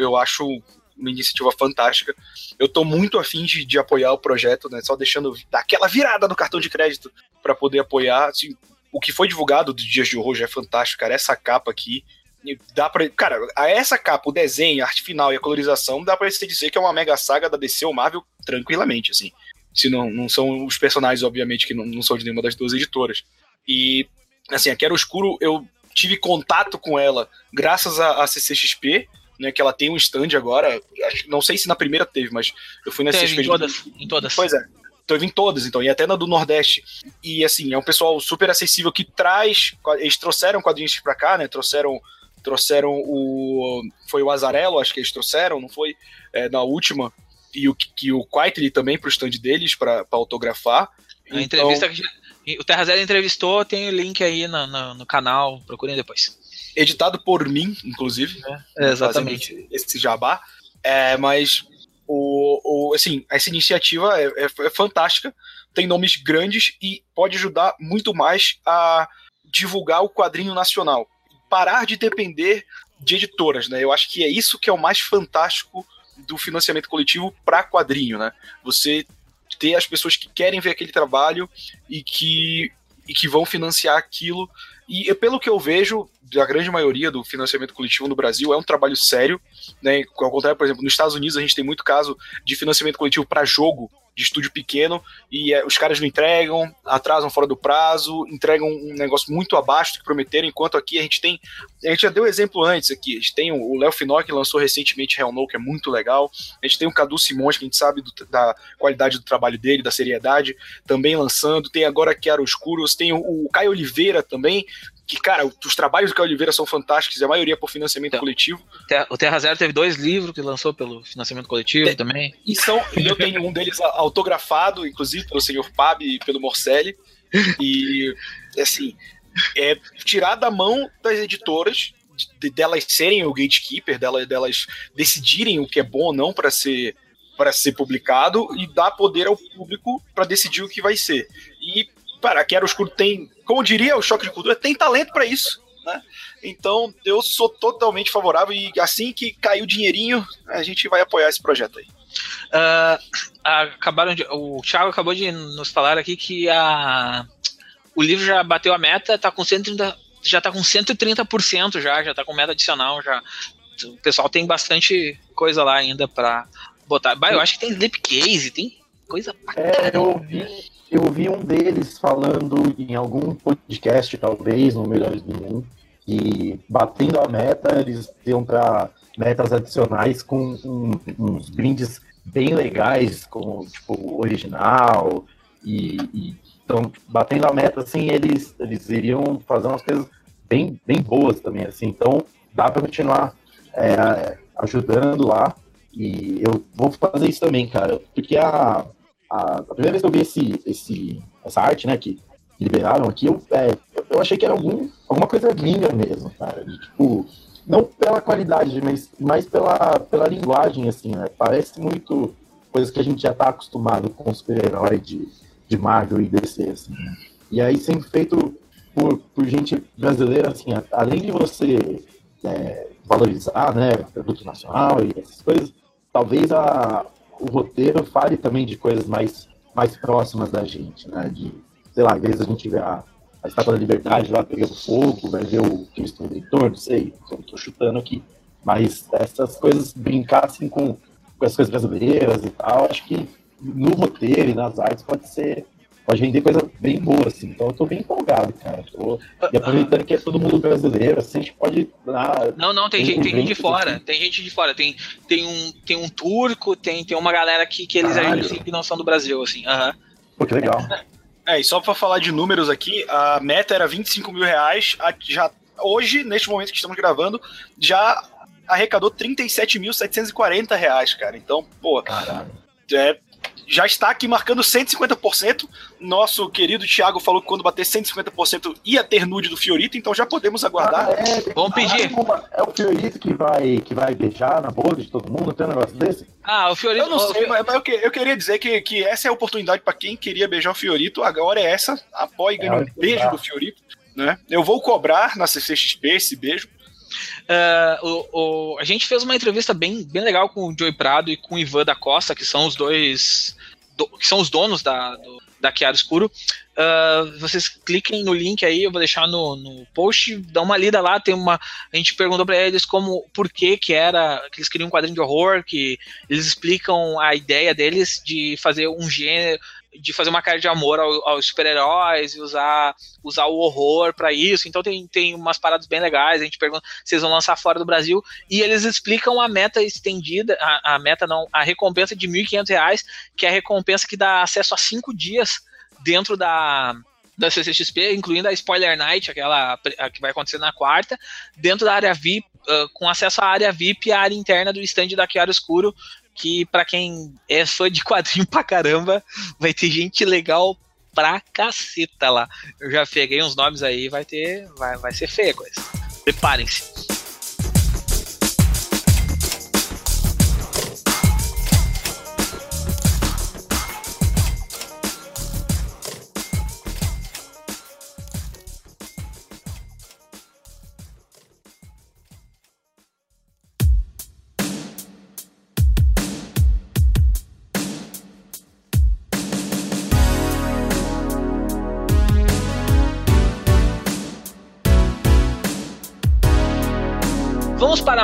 eu acho uma iniciativa fantástica. Eu tô muito afim de, de apoiar o projeto, né? Só deixando aquela virada no cartão de crédito para poder apoiar. Assim, o que foi divulgado dos dias de hoje é fantástico, cara. Essa capa aqui. Dá pra. Cara, essa capa, o desenho, a arte final e a colorização, dá pra você dizer que é uma mega saga da DC ou Marvel tranquilamente, assim se não, não são os personagens, obviamente, que não, não são de nenhuma das duas editoras. E, assim, a Quero Escuro, eu tive contato com ela graças a CCXP, né, que ela tem um stand agora, não sei se na primeira teve, mas eu fui na teve, CCXP. Em todas, em todas. Pois é. Teve em todas, então, e até na do Nordeste. E, assim, é um pessoal super acessível que traz, eles trouxeram quadrinhos pra cá, né, trouxeram trouxeram o. Foi o Azarelo, acho que eles trouxeram, não foi? É, na última e o, que o Quietly também para o stand deles para autografar. A então... entrevista que o Terra Zero entrevistou, tem o link aí no, no, no canal, procurem depois. Editado por mim, inclusive. É, exatamente. Esse jabá. É, mas o, o, assim, essa iniciativa é, é, é, fantástica, tem nomes grandes e pode ajudar muito mais a divulgar o quadrinho nacional. Parar de depender de editoras, né? Eu acho que é isso que é o mais fantástico do financiamento coletivo para quadrinho, né? Você ter as pessoas que querem ver aquele trabalho e que, e que vão financiar aquilo. E pelo que eu vejo, da grande maioria do financiamento coletivo no Brasil é um trabalho sério, né? Ao contrário, por exemplo, nos Estados Unidos a gente tem muito caso de financiamento coletivo para jogo de estúdio pequeno e é, os caras não entregam, atrasam fora do prazo, entregam um negócio muito abaixo do que prometeram, enquanto aqui a gente tem, a gente já deu exemplo antes aqui, a gente tem o Léo Finocchi que lançou recentemente Hell No, que é muito legal, a gente tem o Cadu Simões, que a gente sabe do, da qualidade do trabalho dele, da seriedade, também lançando, tem agora Quero Escuros, tem o, o Caio Oliveira também, que, cara, os trabalhos do Caio Oliveira são fantásticos, a maioria por financiamento então, coletivo. O Terra Zero teve dois livros que lançou pelo financiamento coletivo é, também. E são, eu tenho um deles autografado, inclusive, pelo senhor Pab e pelo Morcelli. E, assim, é tirar da mão das editoras, de, delas serem o gatekeeper, delas, delas decidirem o que é bom ou não para ser para ser publicado e dar poder ao público para decidir o que vai ser. E para Quero Escuro tem, como diria o Choque de Cultura, tem talento para isso. Né? Então eu sou totalmente favorável e assim que cair o dinheirinho, a gente vai apoiar esse projeto aí. Uh, acabaram de, o Thiago acabou de nos falar aqui que a, o livro já bateu a meta, tá com 130, já está com 130% já, já tá com meta adicional já. O pessoal tem bastante coisa lá ainda para botar. Bah, eu acho que tem slipcase, tem coisa É, eu ouvi eu vi um deles falando em algum podcast, talvez, no Melhores do Mundo, que batendo a meta, eles iam para metas adicionais com um, uns brindes bem legais, como tipo original e, e então batendo a meta assim eles eles iriam fazer umas coisas bem bem boas também assim então dá para continuar é, ajudando lá e eu vou fazer isso também cara porque a a, a, primeira vez que eu vi esse, esse, essa arte, né, que, liberaram aqui, eu, é, eu achei que era algum, alguma coisa gringa mesmo, cara. De, tipo, não pela qualidade, mas mais pela, pela linguagem, assim, né? Parece muito coisas que a gente já tá acostumado com super-herói de, de Marvel e DC, assim, né? E aí sempre feito por, por gente brasileira, assim, além de você é, valorizar, né, produto nacional e essas coisas, talvez a, o roteiro fale também de coisas mais, mais próximas da gente, né, de, sei lá, às vezes a gente vê a, a Estátua da Liberdade lá pegando fogo, vai ver o Cristo Redentor, não sei, estou chutando aqui, mas essas coisas brincassem com, com as coisas brasileiras e tal, acho que no roteiro e nas artes pode ser pode render coisa bem boa, assim. Então eu tô bem empolgado, cara. Tô... E aproveitando que é todo mundo brasileiro, assim, a gente pode. Ah, não, não, tem, gente, tem gente de fora. Assim. Tem gente de fora. Tem, tem, um, tem um turco, tem, tem uma galera que, que eles assim, que não são do Brasil, assim. Uhum. Pô, que legal. (laughs) É, e só pra falar de números aqui, a meta era 25 mil reais. Já, hoje, neste momento que estamos gravando, já arrecadou 37.740 reais, cara. Então, pô, Caralho. é já está aqui marcando 150%. Nosso querido Thiago falou que quando bater 150% ia ter nude do Fiorito, então já podemos aguardar. Ah, é, Vamos pedir. É o Fiorito que vai, que vai beijar na boca de todo mundo, tem um negócio desse? Ah, o Fiorito. Eu não sei, mas, mas eu, que, eu, queria dizer que, que essa é a oportunidade para quem queria beijar o Fiorito. Agora é essa. Apoie e ganhe é, um beijo do Fiorito. Né? Eu vou cobrar na CCXP esse beijo. Uh, o, o, a gente fez uma entrevista bem, bem legal com o Joey Prado e com o Ivan da Costa, que são os dois. Do, que são os donos da, do, da Chiaro Escuro. Uh, vocês cliquem no link aí, eu vou deixar no, no post, dá uma lida lá, tem uma. A gente perguntou para eles como por que, que era. que eles queriam um quadrinho de horror, que eles explicam a ideia deles de fazer um gênero de fazer uma cara de amor ao, aos super-heróis e usar, usar o horror para isso. Então tem, tem umas paradas bem legais. A gente pergunta se eles vão lançar fora do Brasil e eles explicam a meta estendida, a, a meta não, a recompensa de R$ 1.500, que é a recompensa que dá acesso a cinco dias dentro da da CCXP, incluindo a Spoiler Night, aquela que vai acontecer na quarta, dentro da área VIP, uh, com acesso à área VIP e à área interna do stand da Chiaro Escuro, que para quem é fã de quadrinho pra caramba, vai ter gente legal pra caceta lá. Eu já peguei uns nomes aí, vai ter. Vai, vai ser feia coisa. Preparem-se.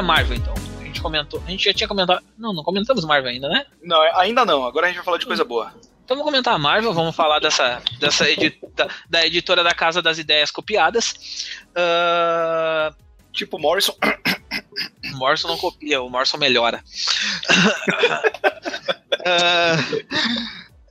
Para a Marvel, então. A gente comentou. A gente já tinha comentado. Não, não comentamos Marvel ainda, né? Não, ainda não. Agora a gente vai falar de coisa boa. Então vamos comentar a Marvel, vamos falar dessa, dessa da, da, editora da Casa das Ideias Copiadas. Uh... Tipo Morrison. O (coughs) Morrison não copia, o Morrison melhora. uh...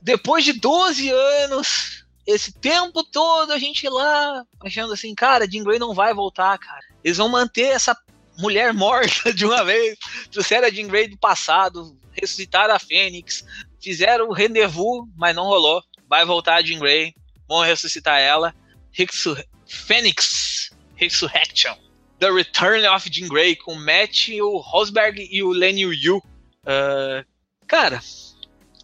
(coughs) Depois de 12 anos, esse tempo todo a gente lá achando assim, cara, Jean Grey não vai voltar, cara. Eles vão manter essa mulher morta (laughs) de uma vez, trouxeram a Jean Grey do passado, ressuscitaram a Fênix, fizeram o rendezvous, mas não rolou. Vai voltar a Jean Grey, vão ressuscitar ela. Fênix Resurrection. The Return of Jean Grey com Matt, o Rosberg e o Lenny Yu. Uh, cara,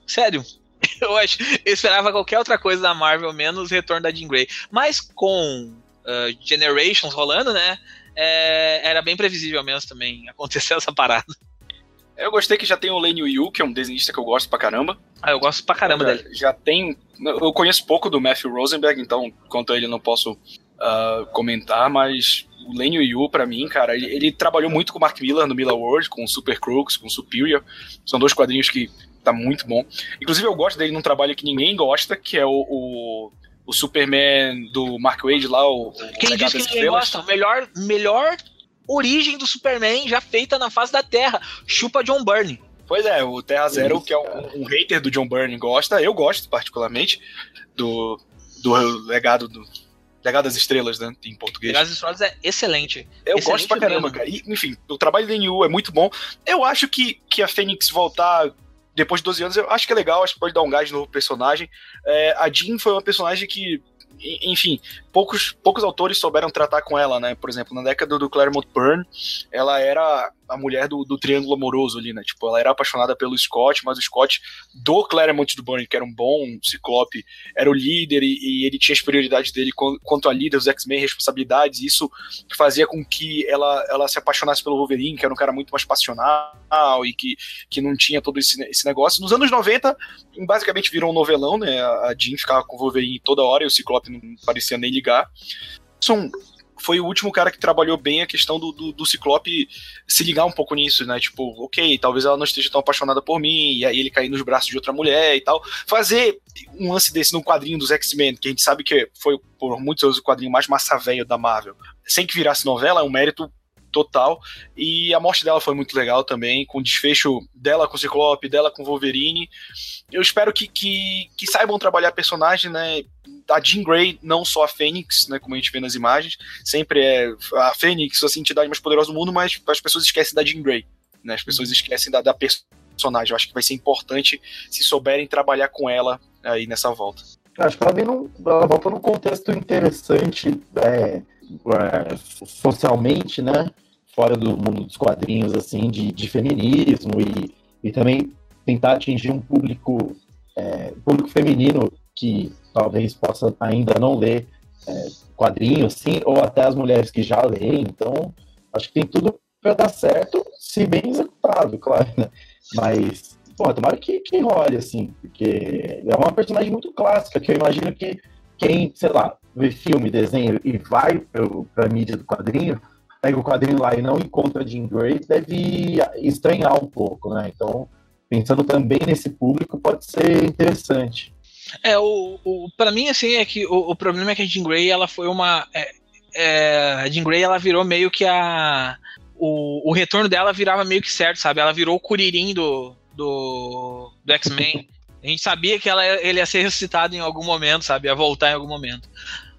sério, (laughs) eu acho, eu esperava qualquer outra coisa da Marvel menos o retorno da Jean Grey. Mas com uh, Generations rolando, né? É, era bem previsível mesmo também (laughs) acontecer essa parada. Eu gostei que já tem o Lenny Yu, que é um desenhista que eu gosto pra caramba. Ah, eu gosto pra caramba já, dele. Já tem. Eu conheço pouco do Matthew Rosenberg, então quanto a ele não posso uh, comentar, mas o Lenny Yu, pra mim, cara, ele, ele, trabalhou muito com o Mark Miller no Miller World, com Super Crooks, com Superior. São dois quadrinhos que tá muito bom. Inclusive, eu gosto dele num trabalho que ninguém gosta, que é o, o o Superman do Mark Wade lá, o. Quem disse que ninguém gosta? Melhor, melhor origem do Superman já feita na face da Terra. Chupa John Byrne. Pois é, o Terra Zero, Isso, que é um, um, hater do John Byrne, gosta. Eu gosto, particularmente, do, do legado do. Legado das Estrelas, né? Em português. Legado das Estrelas é excelente. Eu excelente gosto pra caramba, mesmo. cara. E, enfim, o trabalho do NU é muito bom. Eu acho que, que a Fênix voltar depois de 12 anos, eu acho que é legal, acho que pode dar um gás no novo personagem. É, a Jean foi uma personagem que, enfim, poucos, poucos autores souberam tratar com ela, né? Por exemplo, na década do Claremont Byrne, ela era a mulher do, do triângulo amoroso ali, né? Tipo, ela era apaixonada pelo Scott, mas o Scott do Claremont do Burn, que era um bom ciclope, era o líder e, e ele tinha as prioridades dele quanto a líder, os X-Men, responsabilidades, e isso fazia com que ela, ela se apaixonasse pelo Wolverine, que era um cara muito mais passional e que, que não tinha todo esse, esse negócio. Nos anos 90, basicamente virou um novelão, né? A Jean ficava com o Wolverine toda hora e o Ciclope não parecia nem ligar. São foi o último cara que trabalhou bem a questão do, do, do, Ciclope se ligar um pouco nisso, né? Tipo, ok, talvez ela não esteja tão apaixonada por mim, e aí ele cair nos braços de outra mulher e tal. Fazer um lance desse num quadrinho dos X-Men, que a gente sabe que foi por muitos anos o quadrinho mais massa velho da Marvel, sem que virasse novela, é um mérito total. E a morte dela foi muito legal também, com o desfecho dela com o Ciclope, dela com o Wolverine. Eu espero que, que, que saibam trabalhar personagem, né? A Jean Grey, não só a Fênix, né? Como a gente vê nas imagens, sempre é a Fênix, a entidade mais poderosa do mundo, mas as pessoas esquecem da Jean Grey, né? As pessoas esquecem da, da personagem. Eu acho que vai ser importante se souberem trabalhar com ela aí nessa volta. Acho que ela, vem num, ela volta num contexto interessante é, é, socialmente, né? fora do mundo dos quadrinhos, assim, de, de feminismo e, e também tentar atingir um público, é, público feminino que talvez possa ainda não ler é, quadrinhos, sim, ou até as mulheres que já leem. Então, acho que tem tudo para dar certo, se bem executado, (laughs) claro, né? Mas, tomara que, que role, assim, porque é uma personagem muito clássica, que eu imagino que quem, sei lá, vê filme, desenho e vai para a mídia do quadrinho, pega o quadrinho lá e não encontra Jean Grey, deve estranhar um pouco, né? Então, pensando também nesse público, pode ser interessante. É, o, o para mim, assim, é que o, o, problema é que a Jean Grey, ela foi uma... É, é, a Jean Grey, ela virou meio que a... O, o retorno dela virava meio que certo, sabe? Ela virou o Kuririn do, do, do X-Men. A gente sabia que ela, ele ia ser ressuscitado em algum momento, sabe? Ia voltar em algum momento.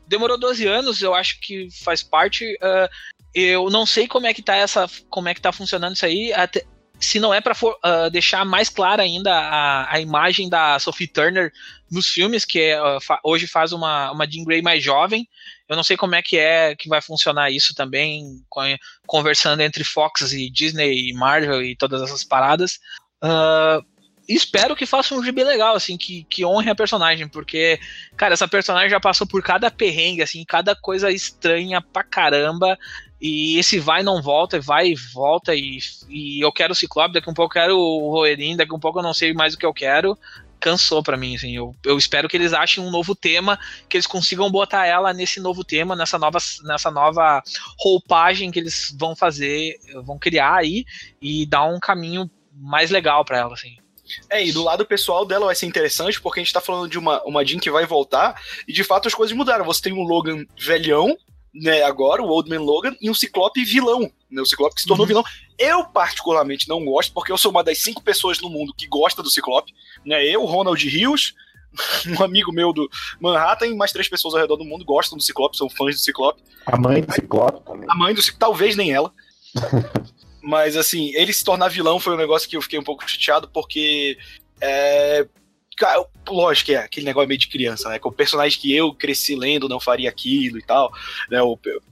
Demorou 12 anos, eu acho que faz parte. Uh, eu não sei como é que tá essa, como é que tá funcionando isso aí, até, se não é para uh, ah, deixar mais clara ainda a, a imagem da Sophie Turner nos filmes, que é, uh, fa hoje faz uma, uma Jean Grey mais jovem. Eu não sei como é que é que vai funcionar isso também, conversando entre Fox e Disney e Marvel e todas essas paradas. Uh, espero que faça um gibi legal, assim, que, que honre a personagem, porque, cara, essa personagem já passou por cada perrengue, assim, cada coisa estranha pra caramba. E esse vai não volta, vai e volta, e, e eu quero o Ciclope, daqui um pouco eu quero o Roerin, daqui um pouco eu não sei mais o que eu quero. Cansou para mim, assim. Eu, eu espero que eles achem um novo tema, que eles consigam botar ela nesse novo tema, nessa nova, nessa nova roupagem que eles vão fazer, vão criar aí, e dar um caminho mais legal para ela, assim. É, e do lado pessoal dela vai ser interessante, porque a gente tá falando de uma, uma Jean que vai voltar, e de fato as coisas mudaram. Você tem um Logan velhão, né, agora, o Old Man Logan, e um Ciclope vilão, né, o Ciclope que se tornou uhum. vilão. Eu, particularmente, não gosto, porque eu sou uma das cinco pessoas no mundo que gosta do Ciclope, né, eu, Ronald Rios, (laughs) um amigo meu do Manhattan e mais três pessoas ao redor do mundo gostam do Ciclope, são fãs do Ciclope. A mãe do Ciclope também. A mãe do Ciclope, talvez nem ela. (laughs) Mas, assim, ele se tornar vilão foi um negócio que eu fiquei um pouco chateado, porque. É, lógico que é aquele negócio meio de criança, né? O personagem que eu cresci lendo não faria aquilo e tal. Né?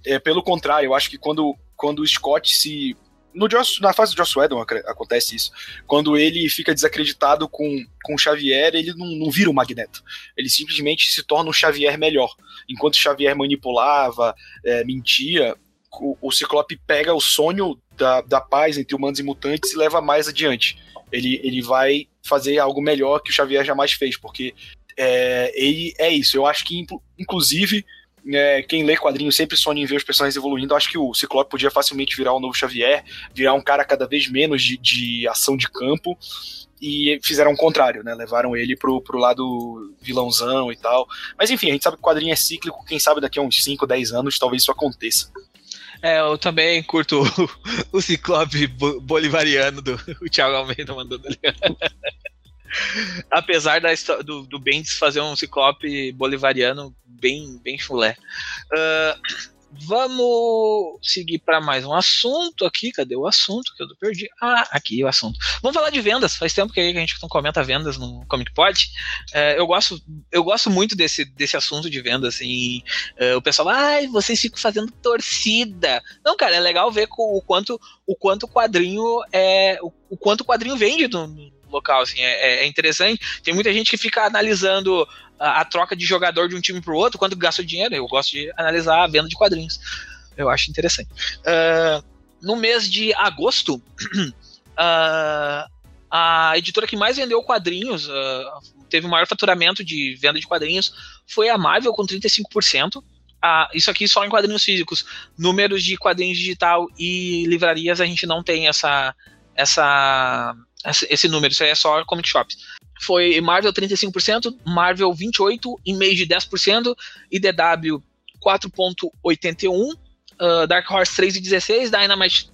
É, pelo contrário, eu acho que quando, quando o Scott se. No Joss, na fase do Joss Whedon acontece isso. Quando ele fica desacreditado com, com o Xavier, ele não, não vira o Magneto. Ele simplesmente se torna um Xavier melhor. Enquanto o Xavier manipulava, é, mentia, o, o Ciclope pega o sonho da, da paz entre humanos e mutantes e leva mais adiante. Ele, ele vai fazer algo melhor que o Xavier jamais fez, porque é, ele é isso. Eu acho que, inclusive, é, quem lê quadrinhos sempre sonha em ver os personagens evoluindo. Eu acho que o Ciclope podia facilmente virar o novo Xavier, virar um cara cada vez menos de, de ação de campo. E fizeram o contrário, né? Levaram ele pro, pro lado vilãozão e tal. Mas enfim, a gente sabe que o quadrinho é cíclico. Quem sabe daqui a uns 5, 10 anos talvez isso aconteça. É, eu também curto o, (laughs) o ciclope bolivariano do (laughs) o Thiago Almeida mandou ali. (laughs) Apesar da, do, do Bendis fazer um ciclope bolivariano bem, bem chulé. Uh, Vamos seguir para mais um assunto aqui. Cadê o assunto que eu perdi? Ah, aqui o assunto. Vamos falar de vendas. Faz tempo que a gente não comenta vendas no Comic Pod. É, eu gosto, eu gosto muito desse, desse assunto de vendas. Assim, é, o pessoal, ai, vocês ficam fazendo torcida. Não, cara, é legal ver o quanto o quanto quadrinho é o, o quanto quadrinho vende no, local. Assim, é, é interessante. Tem muita gente que fica analisando a, troca de jogador de um time para o outro, quanto gasta o dinheiro. Eu gosto de analisar a venda de quadrinhos. Eu acho interessante. Uh, no mês de agosto, uh, (clears throat) a editora que mais vendeu quadrinhos, uh, teve o maior faturamento de venda de quadrinhos, foi a Marvel, com 35%. Ah, isso aqui só em quadrinhos físicos. Números de quadrinhos digital e livrarias a gente não tem essa, essa, esse número, isso aí é só comic shops foi Marvel 35%, Marvel 28%, Image 10% e DW 4.81%, uh, Dark Horse 3.16%, Dynamite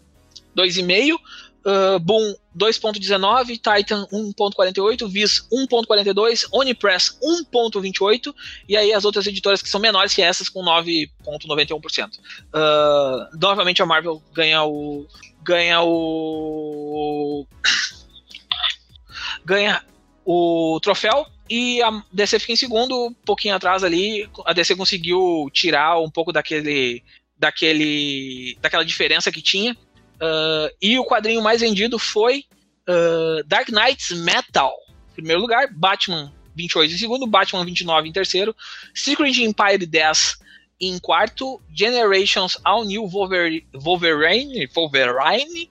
2,5%, uh, Boom 2.19, Titan 1.48, Viz 1.42, Onipress 1.28 e aí as outras editoras que são menores que essas com 9.91%. Uh, novamente a Marvel ganha o ganha o (coughs) ganha o troféu e a DC fica em segundo, um pouquinho atrás ali. A DC conseguiu tirar um pouco daquele, daquele, daquela diferença que tinha. Uh, e o quadrinho mais vendido foi uh, Dark Knights Metal, em primeiro lugar, Batman 28 em segundo, Batman 29 em terceiro, Secret Empire 10 em quarto, Generations All New Wolverine, Wolverine, (laughs) Wolverine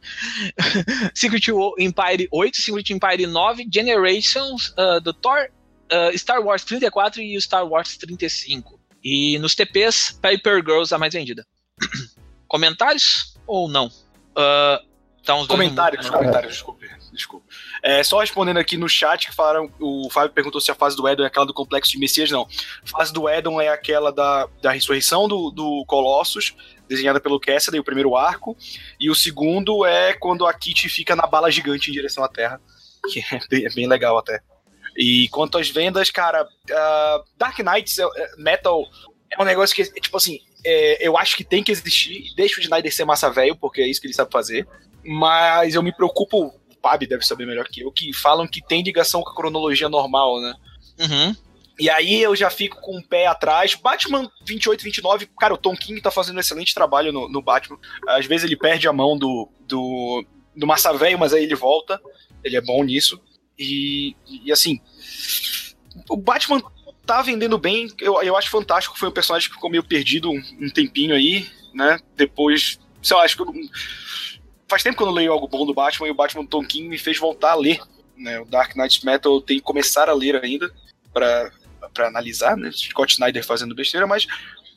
Secret Empire 8, Secret Empire 9, Generations uh, do Thor, uh, Star Wars 34 e Star Wars 35. E nos TPs, Paper Girls a mais vendida. (clears throat) comentários ou não? Uh, tá comentários, comentários, desculpe. Desculpe. É, só respondendo aqui no chat que falaram, o Fábio perguntou se a fase do Edon é aquela do complexo de Messias, não. A fase do Edon é aquela da, da ressurreição do, do Colossus, desenhada pelo Cassidy, o primeiro arco, e o segundo é quando a Kitty fica na bala gigante em direção à Terra, que é bem, é bem legal até. E quanto às vendas, cara, uh, Dark Knights é, é, Metal é um negócio que, tipo assim, é, eu acho que tem que existir. Deixa o Snyder ser massa velho, porque é isso que ele sabe fazer. Mas eu me preocupo Pab deve saber melhor que eu, que falam que tem ligação com a cronologia normal, né? Uhum. E aí eu já fico com o um pé atrás. Batman 28, 29, cara, o Tom King tá fazendo um excelente trabalho no, no Batman. Às vezes ele perde a mão do, do, do Massa Velho, mas aí ele volta. Ele é bom nisso. E, e assim, o Batman tá vendendo bem. Eu, eu acho fantástico. Foi um personagem que ficou meio perdido um, um tempinho aí, né? Depois, sei lá, acho que eu, faz tempo que eu não leio algo bom do Batman e o Batman Tom King me fez voltar a ler. Né? O Dark Knight Metal tenho que começar a ler ainda para analisar, né? Scott Snyder fazendo besteira, mas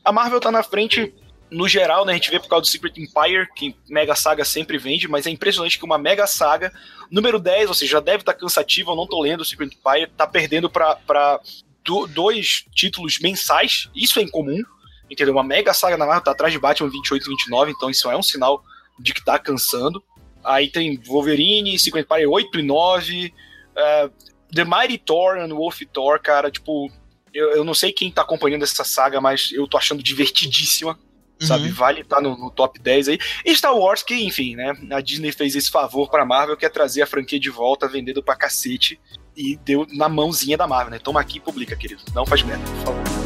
a Marvel tá na frente no geral, né? A gente vê por causa do Secret Empire, que Mega Saga sempre vende, mas é impressionante que uma Mega Saga, número 10, ou seja, já deve estar tá cansativo, eu não tô lendo o Secret Empire, tá perdendo para do, dois títulos mensais, isso é incomum, entendeu? Uma Mega Saga na Marvel tá atrás de Batman 28 e 29, então isso é um sinal de que tá cansando. Aí tem Wolverine, 50 Empire 8 e 9. Uh, é, The Mighty Thor and Wolf Thor, cara, tipo, eu, eu não sei quem tá acompanhando essa saga, mas eu tô achando divertidíssima. Uhum. Sabe, vale estar tá no, no, top 10 aí. E Star Wars, que, enfim, né? A Disney fez esse favor pra Marvel, que é trazer a franquia de volta, vendendo pra cacete. E deu na mãozinha da Marvel, né? Toma aqui e publica, querido. Não faz merda, por favor.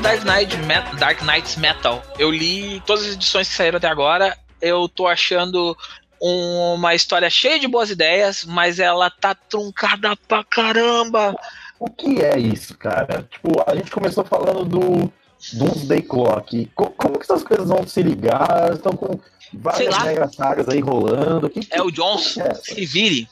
Dark Knights Metal. Eu li todas as edições que saíram até agora. Eu tô achando uma história cheia de boas ideias, mas ela tá truncada pra caramba. O que é isso, cara? Tipo, a gente começou falando do, Doomsday Clock. Co como que essas coisas vão se ligar? Estão com várias mega sagas aí rolando. Que, é o Jones, é? se vire.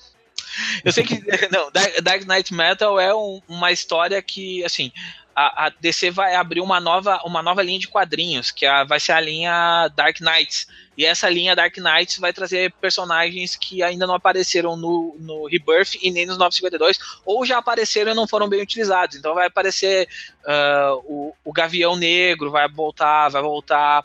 Eu sei que. (laughs) Não, Dark Knight Metal é um, uma história que, assim, a, a, DC vai abrir uma nova, uma nova linha de quadrinhos, que a, vai ser a linha Dark Knights. E essa linha Dark Knights vai trazer personagens que ainda não apareceram no, no Rebirth e nem nos 952, ou já apareceram e não foram bem utilizados. Então vai aparecer uh, o, o Gavião Negro, vai voltar, vai voltar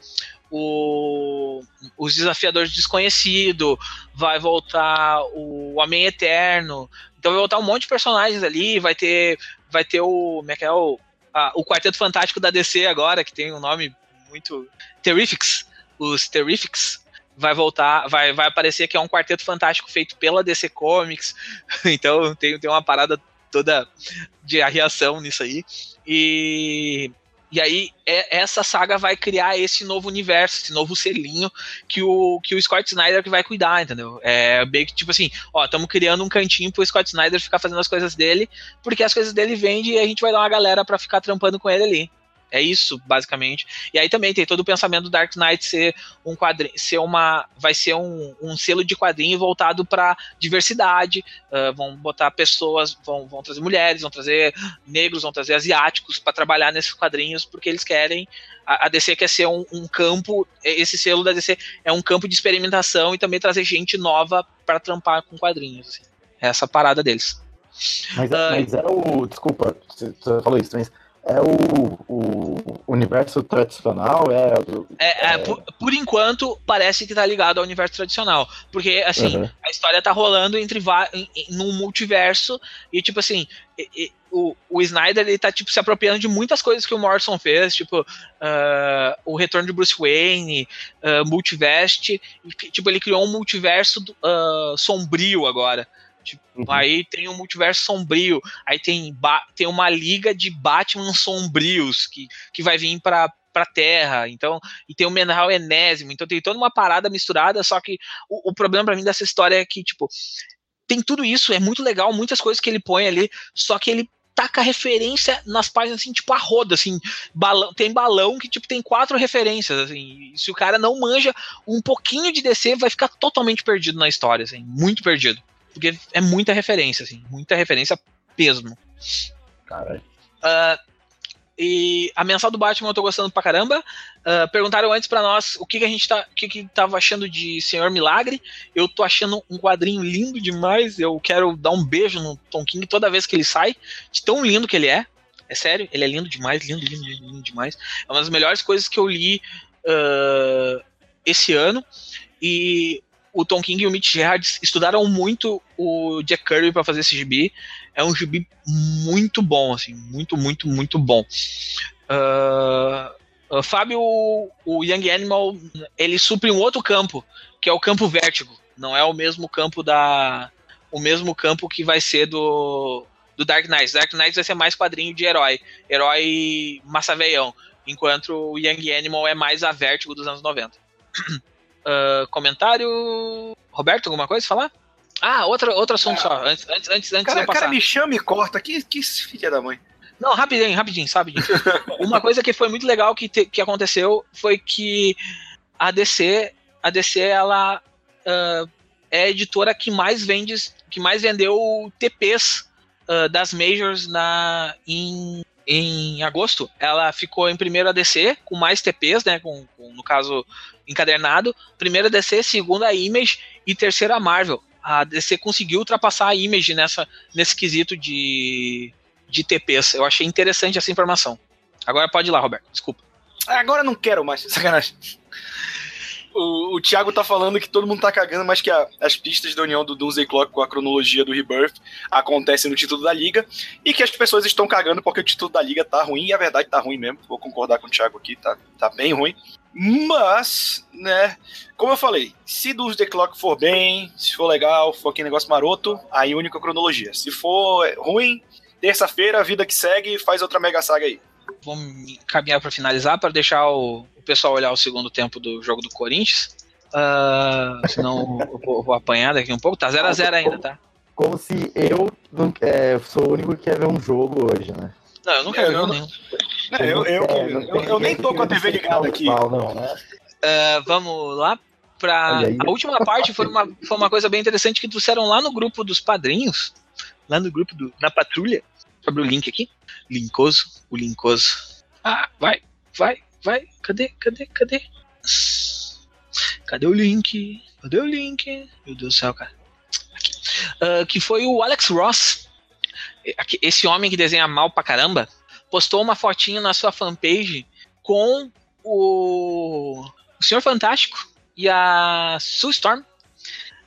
o, os Desafiadores Desconhecido, vai voltar o Homem Eterno. Então vai voltar um monte de personagens ali, vai ter vai ter o, como é que é o a, o Quarteto Fantástico da DC agora, que tem um nome muito. Terrifics. Os Terrifics vai voltar, vai, vai aparecer que é um quarteto fantástico feito pela DC Comics. (laughs) Então tem, tem uma parada toda de reação nisso aí. E e aí, é, essa saga vai criar esse novo universo, esse novo selinho que o, que o Scott Snyder que vai cuidar, entendeu? É bem que, tipo assim, ó, estamos criando um cantinho pro Scott Snyder ficar fazendo as coisas dele, porque as coisas dele vendem e a gente vai dar uma galera para ficar trampando com ele ali. É isso, basicamente. E aí também tem todo o pensamento do Dark Knight ser um quadrinho, ser uma, vai ser um, um selo de quadrinho voltado para diversidade. Uh, vão botar pessoas, vão, vão trazer mulheres, vão trazer negros, vão trazer asiáticos para trabalhar nesses quadrinhos porque eles querem. A, a DC quer ser um, um, campo, esse selo da DC é um campo de experimentação e também trazer gente nova para trampar com quadrinhos. Assim. É essa parada deles. Mas, uh, mas é o. Desculpa, você falou isso, mas é o, o universo tradicional? É, é, é, é... Por, por, enquanto, parece que tá ligado ao universo tradicional. Porque, assim, uhum. a história tá rolando entre em, em, num multiverso e, tipo assim, e, e, o, o Snyder ele tá tipo, se apropriando de muitas coisas que o Morrison fez, tipo uh, o retorno de Bruce Wayne, uh, Multivest, e, tipo, ele criou um multiverso uh, sombrio agora. Tipo, uhum. Aí tem um multiverso sombrio, aí tem, tem uma liga de Batman sombrios que, que vai vir para pra Terra, então, e tem o Menral Enésimo, então tem toda uma parada misturada, só que o, o problema para mim dessa história é que, tipo, tem tudo isso, é muito legal, muitas coisas que ele põe ali, só que ele taca referência nas páginas, assim, tipo a roda, assim, balão, tem balão que, tipo, tem quatro referências, assim, se o cara não manja um pouquinho de DC, vai ficar totalmente perdido na história, assim, muito perdido. Porque é muita referência, assim, muita referência mesmo. Caralho. Uh, e a mensal do Batman eu tô gostando pra caramba. Uh, perguntaram antes para nós o que, que a gente tá, o que, que tava achando de Senhor Milagre. Eu tô achando um quadrinho lindo demais. Eu quero dar um beijo no Tom King toda vez que ele sai, de tão lindo que ele é. É sério, ele é lindo demais, lindo, lindo, lindo, demais. É uma das melhores coisas que eu li uh, esse ano. E o Tom King e o Mitch Gerrard estudaram muito o Jack Kirby para fazer esse gibi. É um gibi muito bom, assim, muito, muito, muito bom. Uh, uh, Fábio, o Young Animal, ele supre um outro campo, que é o campo vértigo. Não é o mesmo campo da, o mesmo campo que vai ser do, do Dark Knight. Dark Knight vai ser mais quadrinho de herói, herói massa veião, enquanto o Young Animal é mais a vértigo dos anos 90. (clears throat) Uh, comentário. Roberto, alguma coisa falar? Ah, outra, outro assunto ah, só. Antes, antes, antes, antes cara, de passar. cara me chama e corta. Que, que filha da mãe. Não, rapidinho, rapidinho, sabe? (laughs) Uma coisa que foi muito legal que, te, que aconteceu foi que a DC, a DC, ela uh, é a editora que mais vende, que mais vendeu TPs uh, das majors na, em, em agosto. Ela ficou em primeiro a DC, com mais TPs, né? Com, com no caso, encadernado. Primeira DC, segunda Image e terceira a Marvel. A DC conseguiu ultrapassar a Image nessa, nesse quesito de, de TPs. Eu achei interessante essa informação. Agora pode ir lá, Roberto. Desculpa. Agora não quero mais. (laughs) Sacanagem. O, o Thiago tá falando que todo mundo tá cagando, mas que a, as pistas da união do Doomsday Clock com a cronologia do Rebirth acontecem no título da liga e que as pessoas estão cagando porque o título da liga tá ruim e a verdade tá ruim mesmo. Vou concordar com o Thiago aqui, tá, tá bem ruim. Mas, né, como eu falei, se Doomsday Clock for bem, se for legal, for aquele negócio maroto, aí única cronologia. Se for ruim, terça-feira, vida que segue, faz outra mega saga aí. Vamos caminhar para finalizar, para deixar o, o, pessoal olhar o segundo tempo do jogo do Corinthians. Uh, senão eu vou, vou, apanhar daqui um pouco. Tá 0x0 ainda, tá? Como se eu não, é, sou o único que quer ver um jogo hoje, né? Não, eu não quero ver nenhum. Eu, eu, eu, eu, nem tô com a TV ligada aqui. Não, né? Uh, vamos lá para a última parte foi uma, foi uma coisa bem interessante que trouxeram lá no grupo dos padrinhos, lá no grupo do, da patrulha. Sobre o link aqui. Linkoso, o Linkoso. Ah, vai, vai, vai. Cadê, cadê, cadê? Cadê o link? Cadê o link? Meu Deus do céu, cara. Aqui. Uh, que foi o Alex Ross. Esse homem que desenha mal pra caramba. Postou uma fotinha na sua fanpage com o, o Senhor Fantástico e a Sue Storm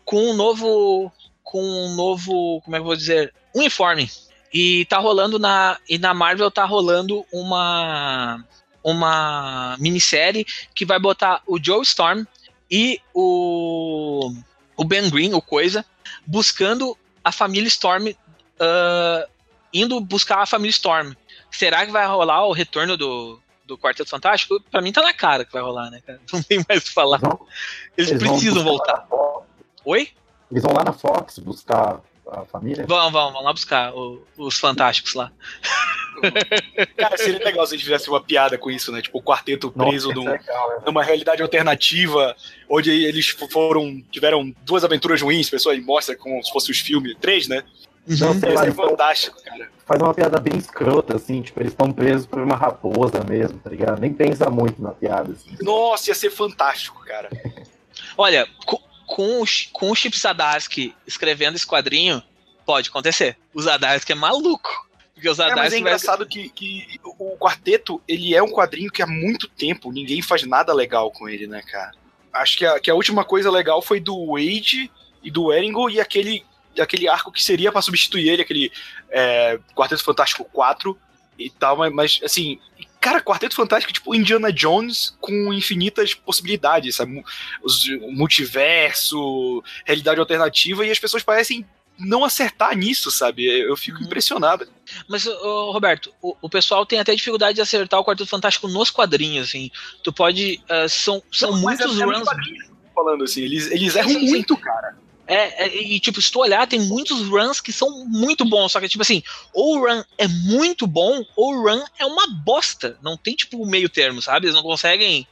com um novo com um novo, como é que eu vou dizer, uniforme. E tá rolando na e na Marvel tá rolando uma uma minissérie que vai botar o Joe Storm e o o Ben Green, o Coisa, buscando a família Storm, uh, indo buscar a família Storm. Será que vai rolar o retorno do, do Quarteto Fantástico, pra mim tá na cara que vai rolar, né, cara? (laughs) Não tem mais o que falar. Eles, eles precisam voltar. Oi? Eles vão lá na Fox buscar a família? Vão, vão, vão lá buscar o, os Fantásticos lá. (laughs) Cara, seria legal se a gente fizesse uma piada com isso, né? Tipo, o quarteto preso Nossa, num, legal, né? numa realidade alternativa, onde eles foram. tiveram duas aventuras ruins, pessoas mostra como se fossem os filmes, três, né? Não, sei lá, fantástico, cara. Faz uma piada bem escrota, assim, tipo, eles estão presos por uma raposa mesmo, tá ligado? Nem pensa muito na piada, assim. Nossa, ia ser fantástico, cara. (laughs) Olha, com, com, o, com o Chip Zadarsky escrevendo esse quadrinho, pode acontecer. O Zadarsky é maluco. Porque o Zadarsky é, mas é engraçado vai... que, que o quarteto, ele é um quadrinho que há muito tempo ninguém faz nada legal com ele, né, cara? Acho que a, que a última coisa legal foi do Wade e do Eringo e aquele aquele arco que seria para substituir ele, aquele é, Quarteto Fantástico 4 e tal, mas, mas, assim, cara, Quarteto Fantástico é tipo Indiana Jones com infinitas possibilidades, sabe? o multiverso, realidade alternativa, e as pessoas parecem não acertar nisso, sabe? Eu fico uhum. impressionado. Mas, Roberto, o, o, pessoal tem até dificuldade de acertar o Quarteto Fantástico nos quadrinhos, assim. Tu pode. Uh, são são não, muitos é runs. Falando assim, eles, eles erram sim, muito, sim. cara. É, é, e tipo, se tu olhar, tem muitos runs que são muito bons. Só que, tipo assim, ou o run é muito bom, ou o run é uma bosta. Não tem, tipo, meio termo, sabe? Eles não conseguem.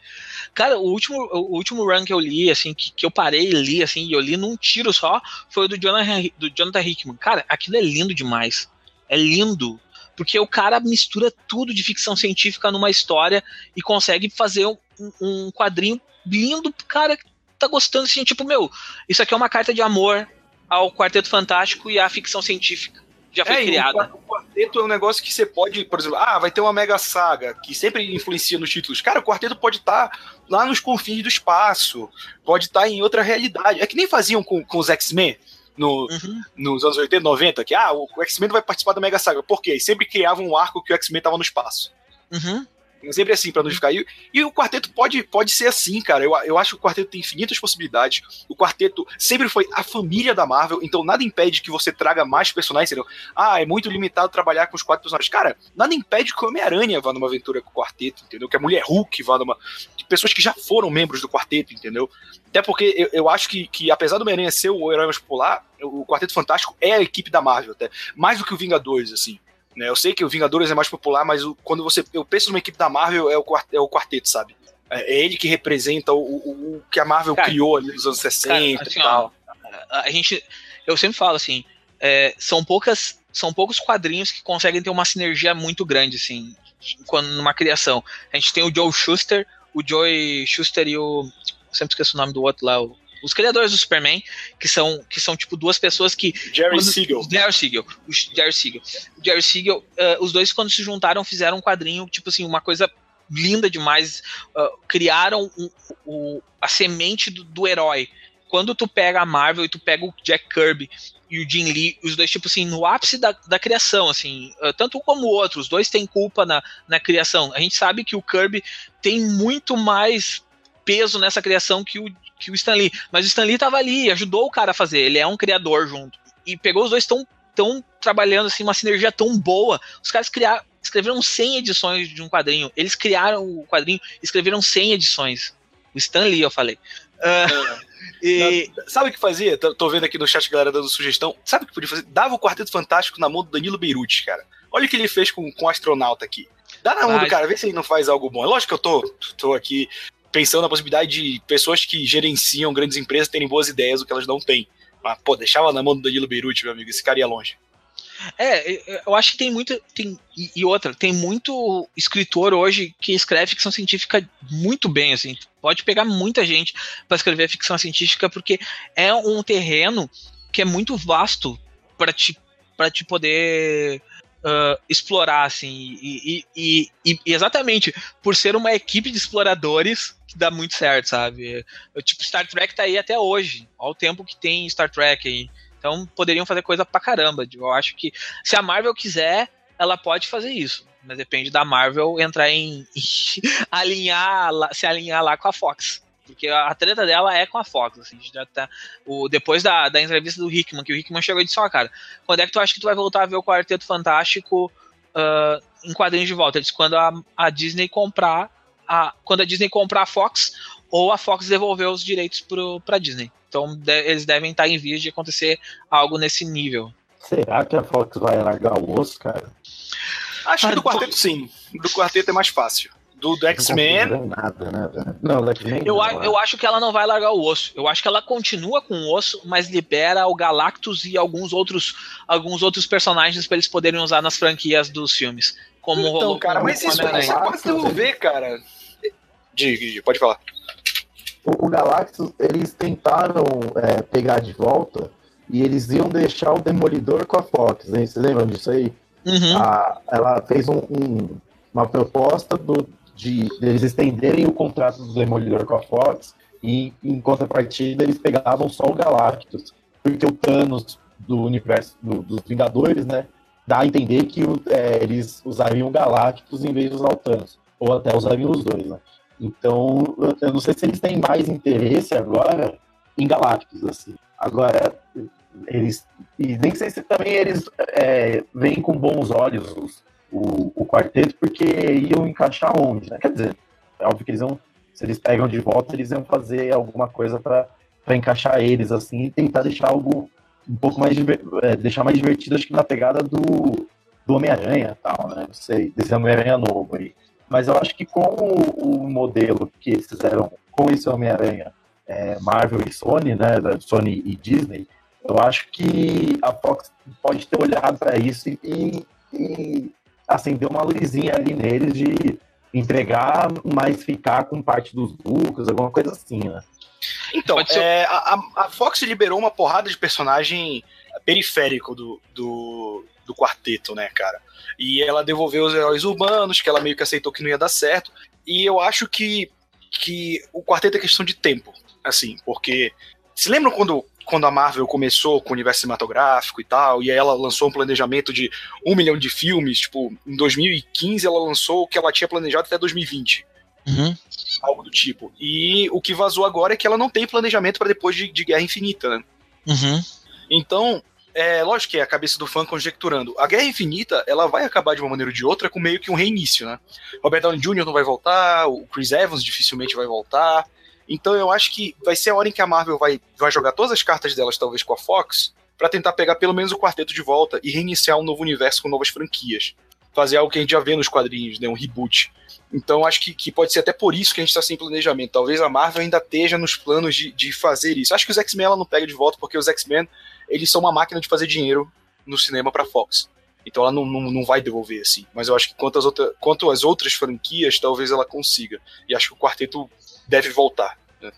Cara, o último, o último run que eu li, assim, que, que eu parei e li, assim, e eu li num tiro só, foi o do Jonathan, do Jonathan Hickman. Cara, aquilo é lindo demais. É lindo. Porque o cara mistura tudo de ficção científica numa história e consegue fazer um, um quadrinho lindo, cara, tá gostando, assim, tipo, meu, isso aqui é uma carta de amor ao Quarteto Fantástico e à ficção científica. Já foi é, criada. O quarteto é um negócio que você pode, por exemplo, ah, vai ter uma mega saga, que sempre influencia nos títulos. Cara, o quarteto pode estar tá lá nos confins do espaço, pode estar tá em outra realidade. É que nem faziam com, com os X-Men. No, uhum. nos anos 80, 90, que ah, o X-Men vai participar da Mega Saga. Por quê? Sempre criavam um arco que o X-Men tava no espaço. Uhum. Sempre assim, para não ficar. E, e o quarteto pode, pode ser assim, cara. Eu, eu acho que o quarteto tem infinitas possibilidades. O quarteto sempre foi a família da Marvel, então nada impede que você traga mais personagens, entendeu? Ah, é muito limitado trabalhar com os quatro personagens. Cara, nada impede que o Homem-Aranha vá numa aventura com o quarteto, entendeu? Que a Mulher Hulk vá numa. De pessoas que já foram membros do quarteto, entendeu? Até porque eu, eu acho que, que, apesar do Homem-Aranha ser o herói mais popular, o Quarteto Fantástico é a equipe da Marvel, até. Mais do que o Vingadores, assim. Né? Eu sei que o Vingadores é mais popular, mas o, quando você eu penso numa equipe da Marvel é o, é o quarteto, sabe? É, é ele que representa o, o, o que a Marvel cara, criou ali nos anos 60 cara, assim, e tal. Ó, a gente, eu sempre falo assim, é, são poucas, são poucos quadrinhos que conseguem ter uma sinergia muito grande assim, quando numa criação. A gente tem o Joe Schuster, o Joey Schuster e o sempre esqueço o nome do outro lá, o os criadores do Superman, que são, que são tipo duas pessoas que. Jerry quando, Siegel. Jerry Siegel. O Jerry Siegel. O Jerry Siegel, uh, os dois, quando se juntaram, fizeram um quadrinho, tipo assim, uma coisa linda demais. Uh, criaram um, um, a semente do, do herói. Quando tu pega a Marvel e tu pega o Jack Kirby e o Jim Lee, os dois, tipo assim, no ápice da, da criação, assim, uh, tanto um como o outro, os dois têm culpa na, na criação. A gente sabe que o Kirby tem muito mais peso nessa criação que o, que o Stan Lee. Mas o Stan Lee tava ali, ajudou o cara a fazer. Ele é um criador junto. E pegou os dois tão, tão trabalhando assim, uma sinergia tão boa. Os caras criaram, escreveram 100 edições de um quadrinho. Eles criaram o quadrinho, escreveram 100 edições. O Stan Lee, eu falei. Uh, (laughs) e... Sabe o que fazia? Tô, tô, vendo aqui no chat a galera dando sugestão. Sabe o que podia fazer? Dava o Quarteto Fantástico na mão do Danilo Beirute, cara. Olha o que ele fez com, com o astronauta aqui. Dá na mão do cara, vê se ele não faz algo bom. É lógico que eu tô, tô aqui pensando na possibilidade de pessoas que gerenciam grandes empresas terem boas ideias do que elas não têm. Mas, pô, deixava na mão do Danilo Beirute, meu amigo, esse cara ia longe. É, eu acho que tem muito. Tem, e outra, tem muito escritor hoje que escreve ficção científica muito bem, assim. Pode pegar muita gente para escrever ficção científica, porque é um terreno que é muito vasto para te, pra te poder uh, explorar, assim. E, e, e, e, exatamente por ser uma equipe de exploradores que dá muito certo, sabe? Tipo, Star Trek tá aí até hoje. Olha o tempo que tem Star Trek aí. Então poderiam fazer coisa pra caramba. Eu acho que se a Marvel quiser, ela pode fazer isso. Mas depende da Marvel entrar em, em (laughs) alinhar, se alinhar lá com a Fox. Porque a treta dela é com a Fox. Assim, já tá, o, depois da, da entrevista do Hickman, que o Hickman chegou e disse: Ó, oh, cara, quando é que tu acha que tu vai voltar a ver o Quarteto Fantástico uh, em quadrinhos de volta? Ele disse: quando a, a Disney comprar. A, quando a Disney comprar a Fox, ou a Fox devolver os direitos pro, pra Disney. Então de, eles devem estar em vias de acontecer algo nesse nível. Será que a Fox vai largar o osso, cara? Acho que do quarteto sim. Do quarteto é mais fácil. Do, do X-Men. Nada, né? Não, do X-Men. Eu, eu acho que ela não vai largar o osso. Eu acho que ela continua com o osso, mas libera o Galactus e alguns outros, alguns outros personagens para eles poderem usar nas franquias dos filmes. Como então, rolou cara, mas isso você pode desenvolver, cara. Diga, pode falar o, o Galactus, eles tentaram é, pegar de volta e eles iam deixar o Demolidor com a Fox, hein? Vocês lembram disso aí? Uhum. A, ela fez um, um, uma proposta do, de, de eles estenderem o contrato do Demolidor com a Fox e, em contrapartida, eles pegavam só o Galactus, porque o Thanos do universo do, dos Vingadores, né, dá a entender que é, eles usariam o Galactus em vez o Thanos, ou até usariam os dois, né? Então, eu não sei se eles têm mais interesse agora em Galácticos, assim. Agora, eles. E nem sei se também eles é, veem com bons olhos os, o, o quarteto, porque iam encaixar onde, né? Quer dizer, é óbvio que eles vão. Se eles pegam de volta, eles iam fazer alguma coisa para encaixar eles, assim, e tentar deixar algo um pouco mais. É, deixar mais divertido, acho que na pegada do, do Homem-Aranha tal, né? Não sei, desse Homem-Aranha novo aí. Mas eu acho que com o, modelo que eles fizeram com esse Homem-Aranha, é, Marvel e Sony, né, Sony e Disney, eu acho que a Fox pode ter olhado para isso e, e acender uma luzinha ali neles de entregar, mas ficar com parte dos lucros, alguma coisa assim, né? Então, é, a, a, Fox liberou uma porrada de personagem periférico do, do, do quarteto, né, cara? E ela devolveu os heróis urbanos, que ela meio que aceitou que não ia dar certo. E eu acho que, que o quarteto é questão de tempo, assim, porque. Se lembram quando, quando a Marvel começou com o universo cinematográfico e tal, e aí ela lançou um planejamento de um milhão de filmes, tipo, em 2015 ela lançou o que ela tinha planejado até 2020. Uhum. Algo do tipo. E o que vazou agora é que ela não tem planejamento para depois de, de Guerra Infinita, né? Uhum. Então, é lógico que é a cabeça do fã conjecturando. A Guerra Infinita, ela vai acabar de uma maneira ou de outra com meio que um reinício, né? Robert Downey Jr. não vai voltar, o Chris Evans dificilmente vai voltar. Então eu acho que vai ser a hora em que a Marvel vai, vai jogar todas as cartas delas, talvez com a Fox, para tentar pegar pelo menos o quarteto de volta e reiniciar um novo universo com novas franquias. Fazer algo que a gente já vê nos quadrinhos, né? Um reboot. Então acho que, que pode ser até por isso que a gente está sem planejamento. Talvez a Marvel ainda esteja nos planos de, de fazer isso. Acho que os X-Men ela não pega de volta, porque os X-Men eles são uma máquina de fazer dinheiro no cinema para Fox. Então ela não, não, não, vai devolver assim. Mas eu acho que quanto às, outra, quanto às outras franquias, talvez ela consiga. E acho que o quarteto deve voltar. Né?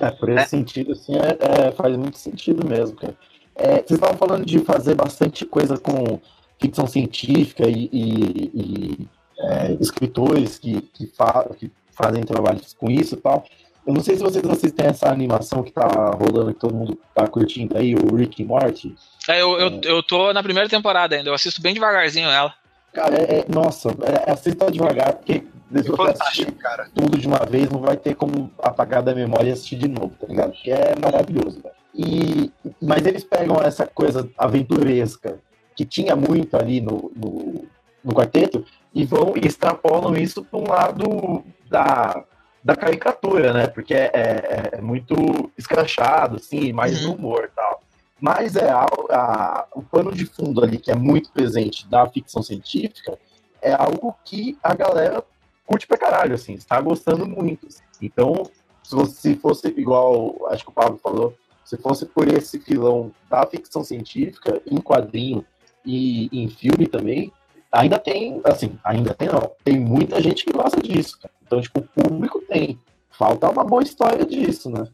É, por esse é. sentido, assim, é, é, faz muito sentido mesmo, cara. É, vocês estavam falando de fazer bastante coisa com ficção científica e, e, e é, escritores que, que, fa que fazem trabalhos com isso e tal. Eu não sei se vocês assistem essa animação que tá rolando, que todo mundo tá curtindo aí, o Rick e Morty. É, eu, eu, eu tô na primeira temporada ainda, eu assisto bem devagarzinho ela. Cara, é, é nossa, é, assista devagar, porque é fantástico, cara. tudo de uma vez não vai ter como apagar da memória e assistir de novo, tá ligado? Porque é maravilhoso, velho. E, mas eles pegam essa coisa aventuresca que tinha muito ali no, no, no quarteto e vão e extrapolam isso para um lado da da caricatura, né? Porque é, é, é muito escrachado, assim, mais uhum. humor e tal. Mas é a, a, o pano de fundo ali que é muito presente da ficção científica é algo que a galera curte pra caralho, assim, está gostando muito. Assim. Então, se, fosse igual, acho que o Pablo falou, se fosse por esse filão da ficção científica, em quadrinho e em filme também, ainda tem, assim, ainda tem não, tem muita gente que gosta disso, cara. Então, tipo, o público tem. Falta uma boa história disso, né?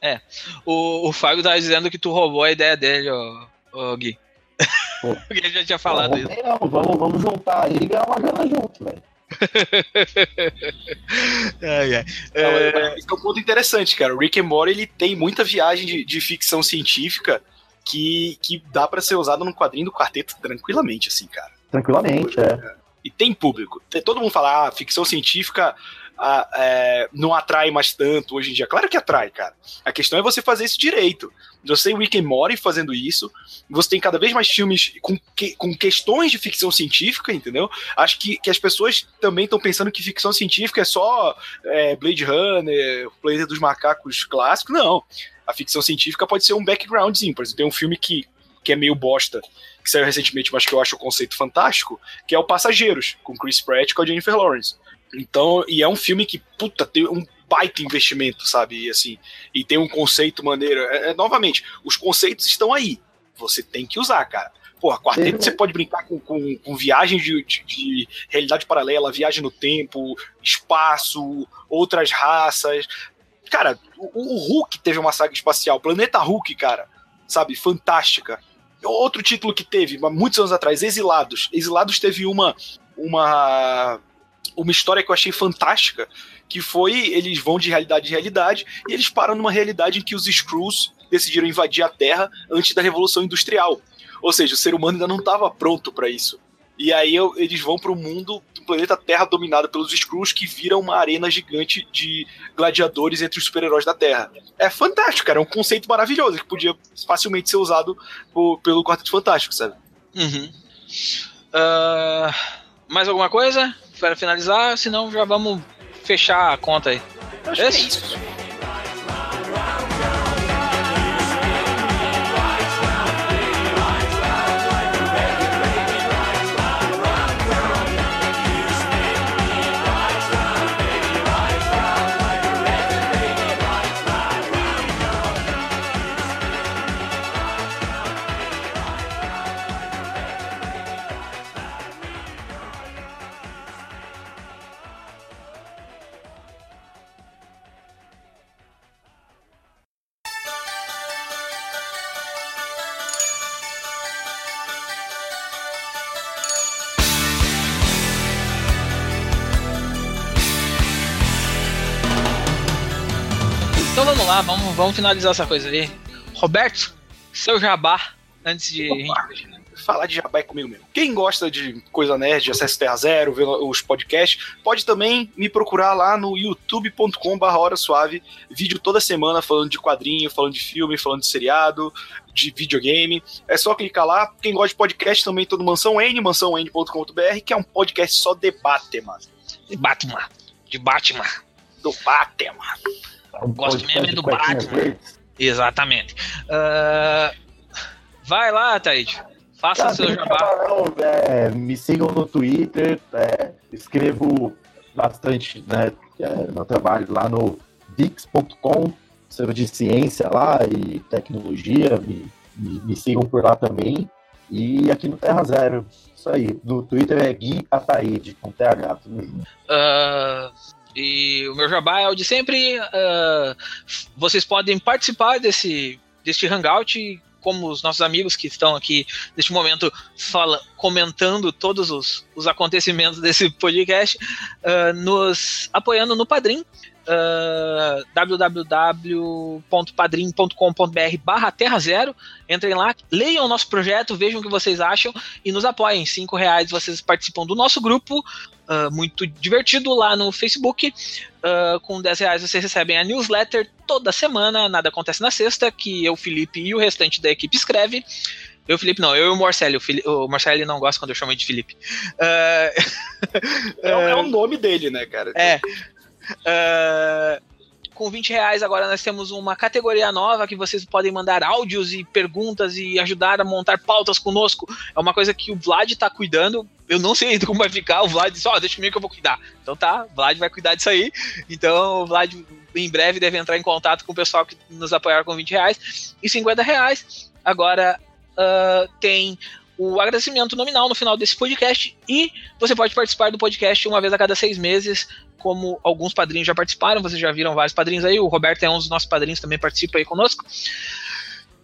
É. O, o Fábio tá dizendo que tu roubou a ideia dele, ó, ó Gui. (laughs) Ele já tinha falado não, isso. Não, vamos, vamos juntar aí e ganhar uma grana junto, velho. (laughs) ai, ai. É... Esse é um ponto interessante, cara. O Rick and Morty ele tem muita viagem de, de ficção científica que, que dá para ser usado num quadrinho do quarteto tranquilamente, assim, cara. Tranquilamente, é. E tem público. Todo mundo fala, ah, ficção científica ah, é, não atrai mais tanto hoje em dia. Claro que atrai, cara. A questão é você fazer isso direito. Você tem Rick and Morty fazendo isso. Você tem cada vez mais filmes com, que, com questões de ficção científica, entendeu? Acho que, que as pessoas também estão pensando que ficção científica é só é, Blade Runner, Planeta dos Macacos clássico. Não. A ficção científica pode ser um backgroundzinho. Por exemplo, tem um filme que, que é meio bosta, que saiu recentemente, mas que eu acho o conceito fantástico, que é o Passageiros, com Chris Pratt e com a Jennifer Lawrence. Então, e é um filme que, puta, tem um baita investimento, sabe? E assim, e tem um conceito maneiro. É, é, novamente, os conceitos estão aí. Você tem que usar, cara. Porra, quarteto você pode brincar com, com, com viagem de, de, de, realidade paralela, viagem no tempo, espaço, outras raças. Cara, o, o Hulk teve uma saga espacial, Planeta Hulk, cara, sabe? Fantástica. Outro título que teve, muitos anos atrás, Exilados. Exilados teve uma, uma uma história que eu achei fantástica, que foi eles vão de realidade em realidade e eles param numa realidade em que os Skrulls decidiram invadir a Terra antes da Revolução Industrial. Ou seja, o ser humano ainda não estava pronto para isso. E aí eles vão para o mundo do planeta Terra dominado pelos Skrulls que viram uma arena gigante de gladiadores entre os super-heróis da Terra. É fantástico, cara. É um conceito maravilhoso que podia facilmente ser usado por, pelo Quarteto Fantástico, sabe? Uhum. Uh, mais alguma coisa? Para finalizar, senão já vamos fechar a conta aí. Acho é isso. lá, vamos, vamos finalizar essa coisa aí. Roberto, seu jabá, antes de. Opa, falar de jabá é comigo mesmo. Quem gosta de coisa nerd, acesso Terra Zero, ver os podcasts, pode também me procurar lá no youtube.com/barra Hora Suave. Vídeo toda semana falando de quadrinho, falando de filme, falando de seriado, de videogame. É só clicar lá. Quem gosta de podcast também, todo Mansão N, mansãon.com.br, que é um podcast só de Batman. De Batman. De Batman. Do Batman. Um Gosto mesmo é do Batman. Exatamente. Uh, vai lá, Taíde. Faça Cara, seu jabá. Não, é, me sigam no Twitter. É, escrevo bastante né, é, meu trabalho lá no Dix.com, servo de ciência lá e tecnologia. Me, me, me, sigam por lá também. E aqui no Terra Zero. Isso aí. No Twitter é Gui Ataíde, com TH. Uh, e o meu jabá é o de sempre. Uh, vocês podem participar desse, deste hangout como os nossos amigos que estão aqui neste momento fala, comentando todos os, os acontecimentos desse podcast, uh, nos apoiando no Padrim uh, www.padrim.com.br barra Terra Zero. Entrem lá, leiam o nosso projeto, vejam o que vocês acham e nos apoiem. Cinco reais vocês participam do nosso grupo, uh, muito divertido lá no Facebook. Uh, com 10 reais vocês recebem a newsletter toda semana, nada acontece na sexta, que eu, Felipe e o restante da equipe escreve. Eu, Felipe, não, eu e o Marcelo. O, o Marcelo não gosta quando eu chamo ele de Felipe. Uh, (laughs) é, é, o nome dele, né, cara? É. Uh, com 20 reais agora nós temos uma categoria nova que vocês podem mandar áudios e perguntas e ajudar a montar pautas conosco. É uma coisa que o Vlad tá cuidando. Eu não sei ainda como vai ficar. O Vlad disse: Ó, oh, deixa comigo que eu vou cuidar. Então tá, o Vlad vai cuidar disso aí. Então o Vlad em breve deve entrar em contato com o pessoal que nos apoiar com 20 reais e 50 reais. Agora uh, tem o agradecimento nominal no final desse podcast e você pode participar do podcast uma vez a cada seis meses, como alguns padrinhos já participaram, vocês já viram vários padrinhos aí, o Roberto é um dos nossos padrinhos, também participa aí conosco,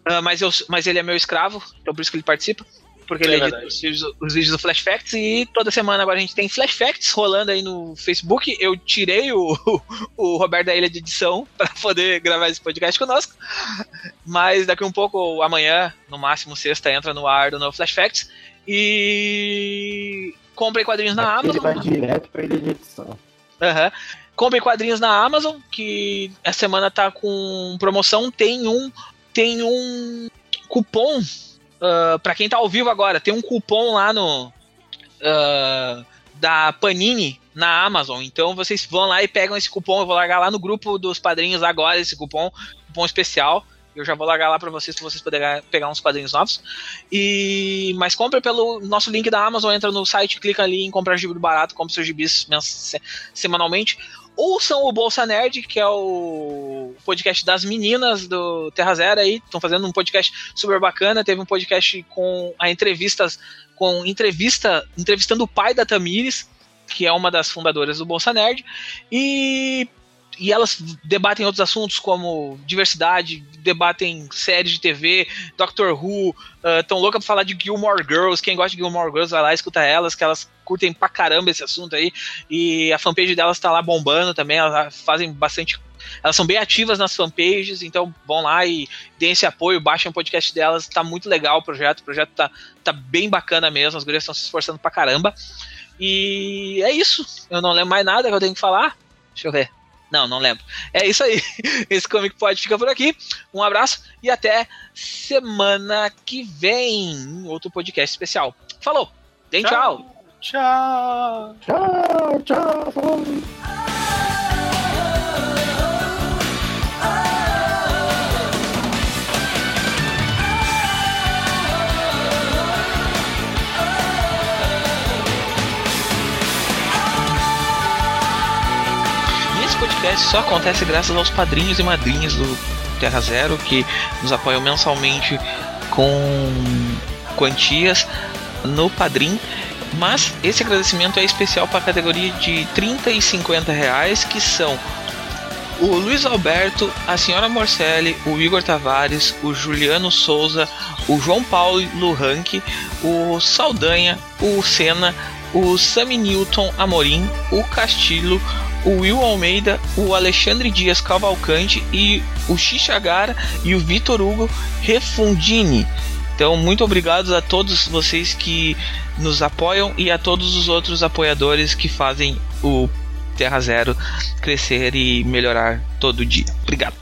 uh, mas, eu, mas ele é meu escravo, então por isso que ele participa porque ele é edita os vídeos, os vídeos, do Flash Facts e toda semana agora a gente tem Flash Facts rolando aí no Facebook. Eu tirei o, (laughs) o Roberto da Ilha de Edição (laughs) para poder gravar esse podcast conosco. Mas daqui um pouco, amanhã, no máximo sexta, entra no ar do novo Flash Facts. E comprem quadrinhos na Amazon. Ele vai direto pra Ilha de Edição. Uhum. Compre quadrinhos na Amazon, que essa semana tá com promoção. Tem um, tem um cupom uh, ah, para quem tá ao vivo agora, tem um cupom lá no uh, da Panini na Amazon. Então vocês vão lá e pegam esse cupom. Eu vou largar lá no grupo dos padrinhos agora esse cupom, cupom especial. Eu já vou largar lá para vocês para vocês poderem pegar uns quadrinhos novos. E mas compre pelo nosso link da Amazon, entra no site, clica ali em comprar gibi barato, compra seus gibis semanalmente. Ouçam o Bolsa Nerd, que é o podcast das meninas do Terra Zero aí. Estão fazendo um podcast super bacana. Teve um podcast com a entrevistas, com entrevista, entrevistando o pai da Tamires, que é uma das fundadoras do Bolsa Nerd. E e elas debatem outros assuntos como diversidade, debatem séries de TV, Doctor Who, uh, tão louca pra falar de Gilmore Girls. Quem gosta de Gilmore Girls vai lá escuta elas, que elas curtem pra caramba esse assunto aí. E a fanpage delas tá lá bombando também, elas fazem bastante. Elas são bem ativas nas fanpages, então vão lá e deem esse apoio, baixem o podcast delas, tá muito legal o projeto, o projeto tá, tá bem bacana mesmo, as gurias estão se esforçando pra caramba. E é isso, eu não lembro mais nada que eu tenho que falar. Deixa eu ver. Não, não lembro. É isso aí. (laughs) Esse Comic Pod fica por aqui. Um abraço e até semana que vem. Outro podcast especial. Falou. Tchau. Tchau. Tchau, tchau. Falou. podcast só acontece graças aos padrinhos e madrinhas do Terra Zero que nos apoiam mensalmente com quantias no Padrim. Mas esse agradecimento é especial para a categoria de 30 e 50 reais, que são o Luiz Alberto, a senhora Morcelli, o Igor Tavares, o Juliano Souza, o João Paulo Luranque, o Saldanha, o Senna, o Sami Newton Amorim, o Castilho, o Will Almeida, o Alexandre Dias Cavalcante e o Xixagara e o Vitor Hugo Refundini. Então, muito obrigado a todos vocês que nos apoiam e a todos os outros apoiadores que fazem o Terra Zero crescer e melhorar todo dia. Obrigado.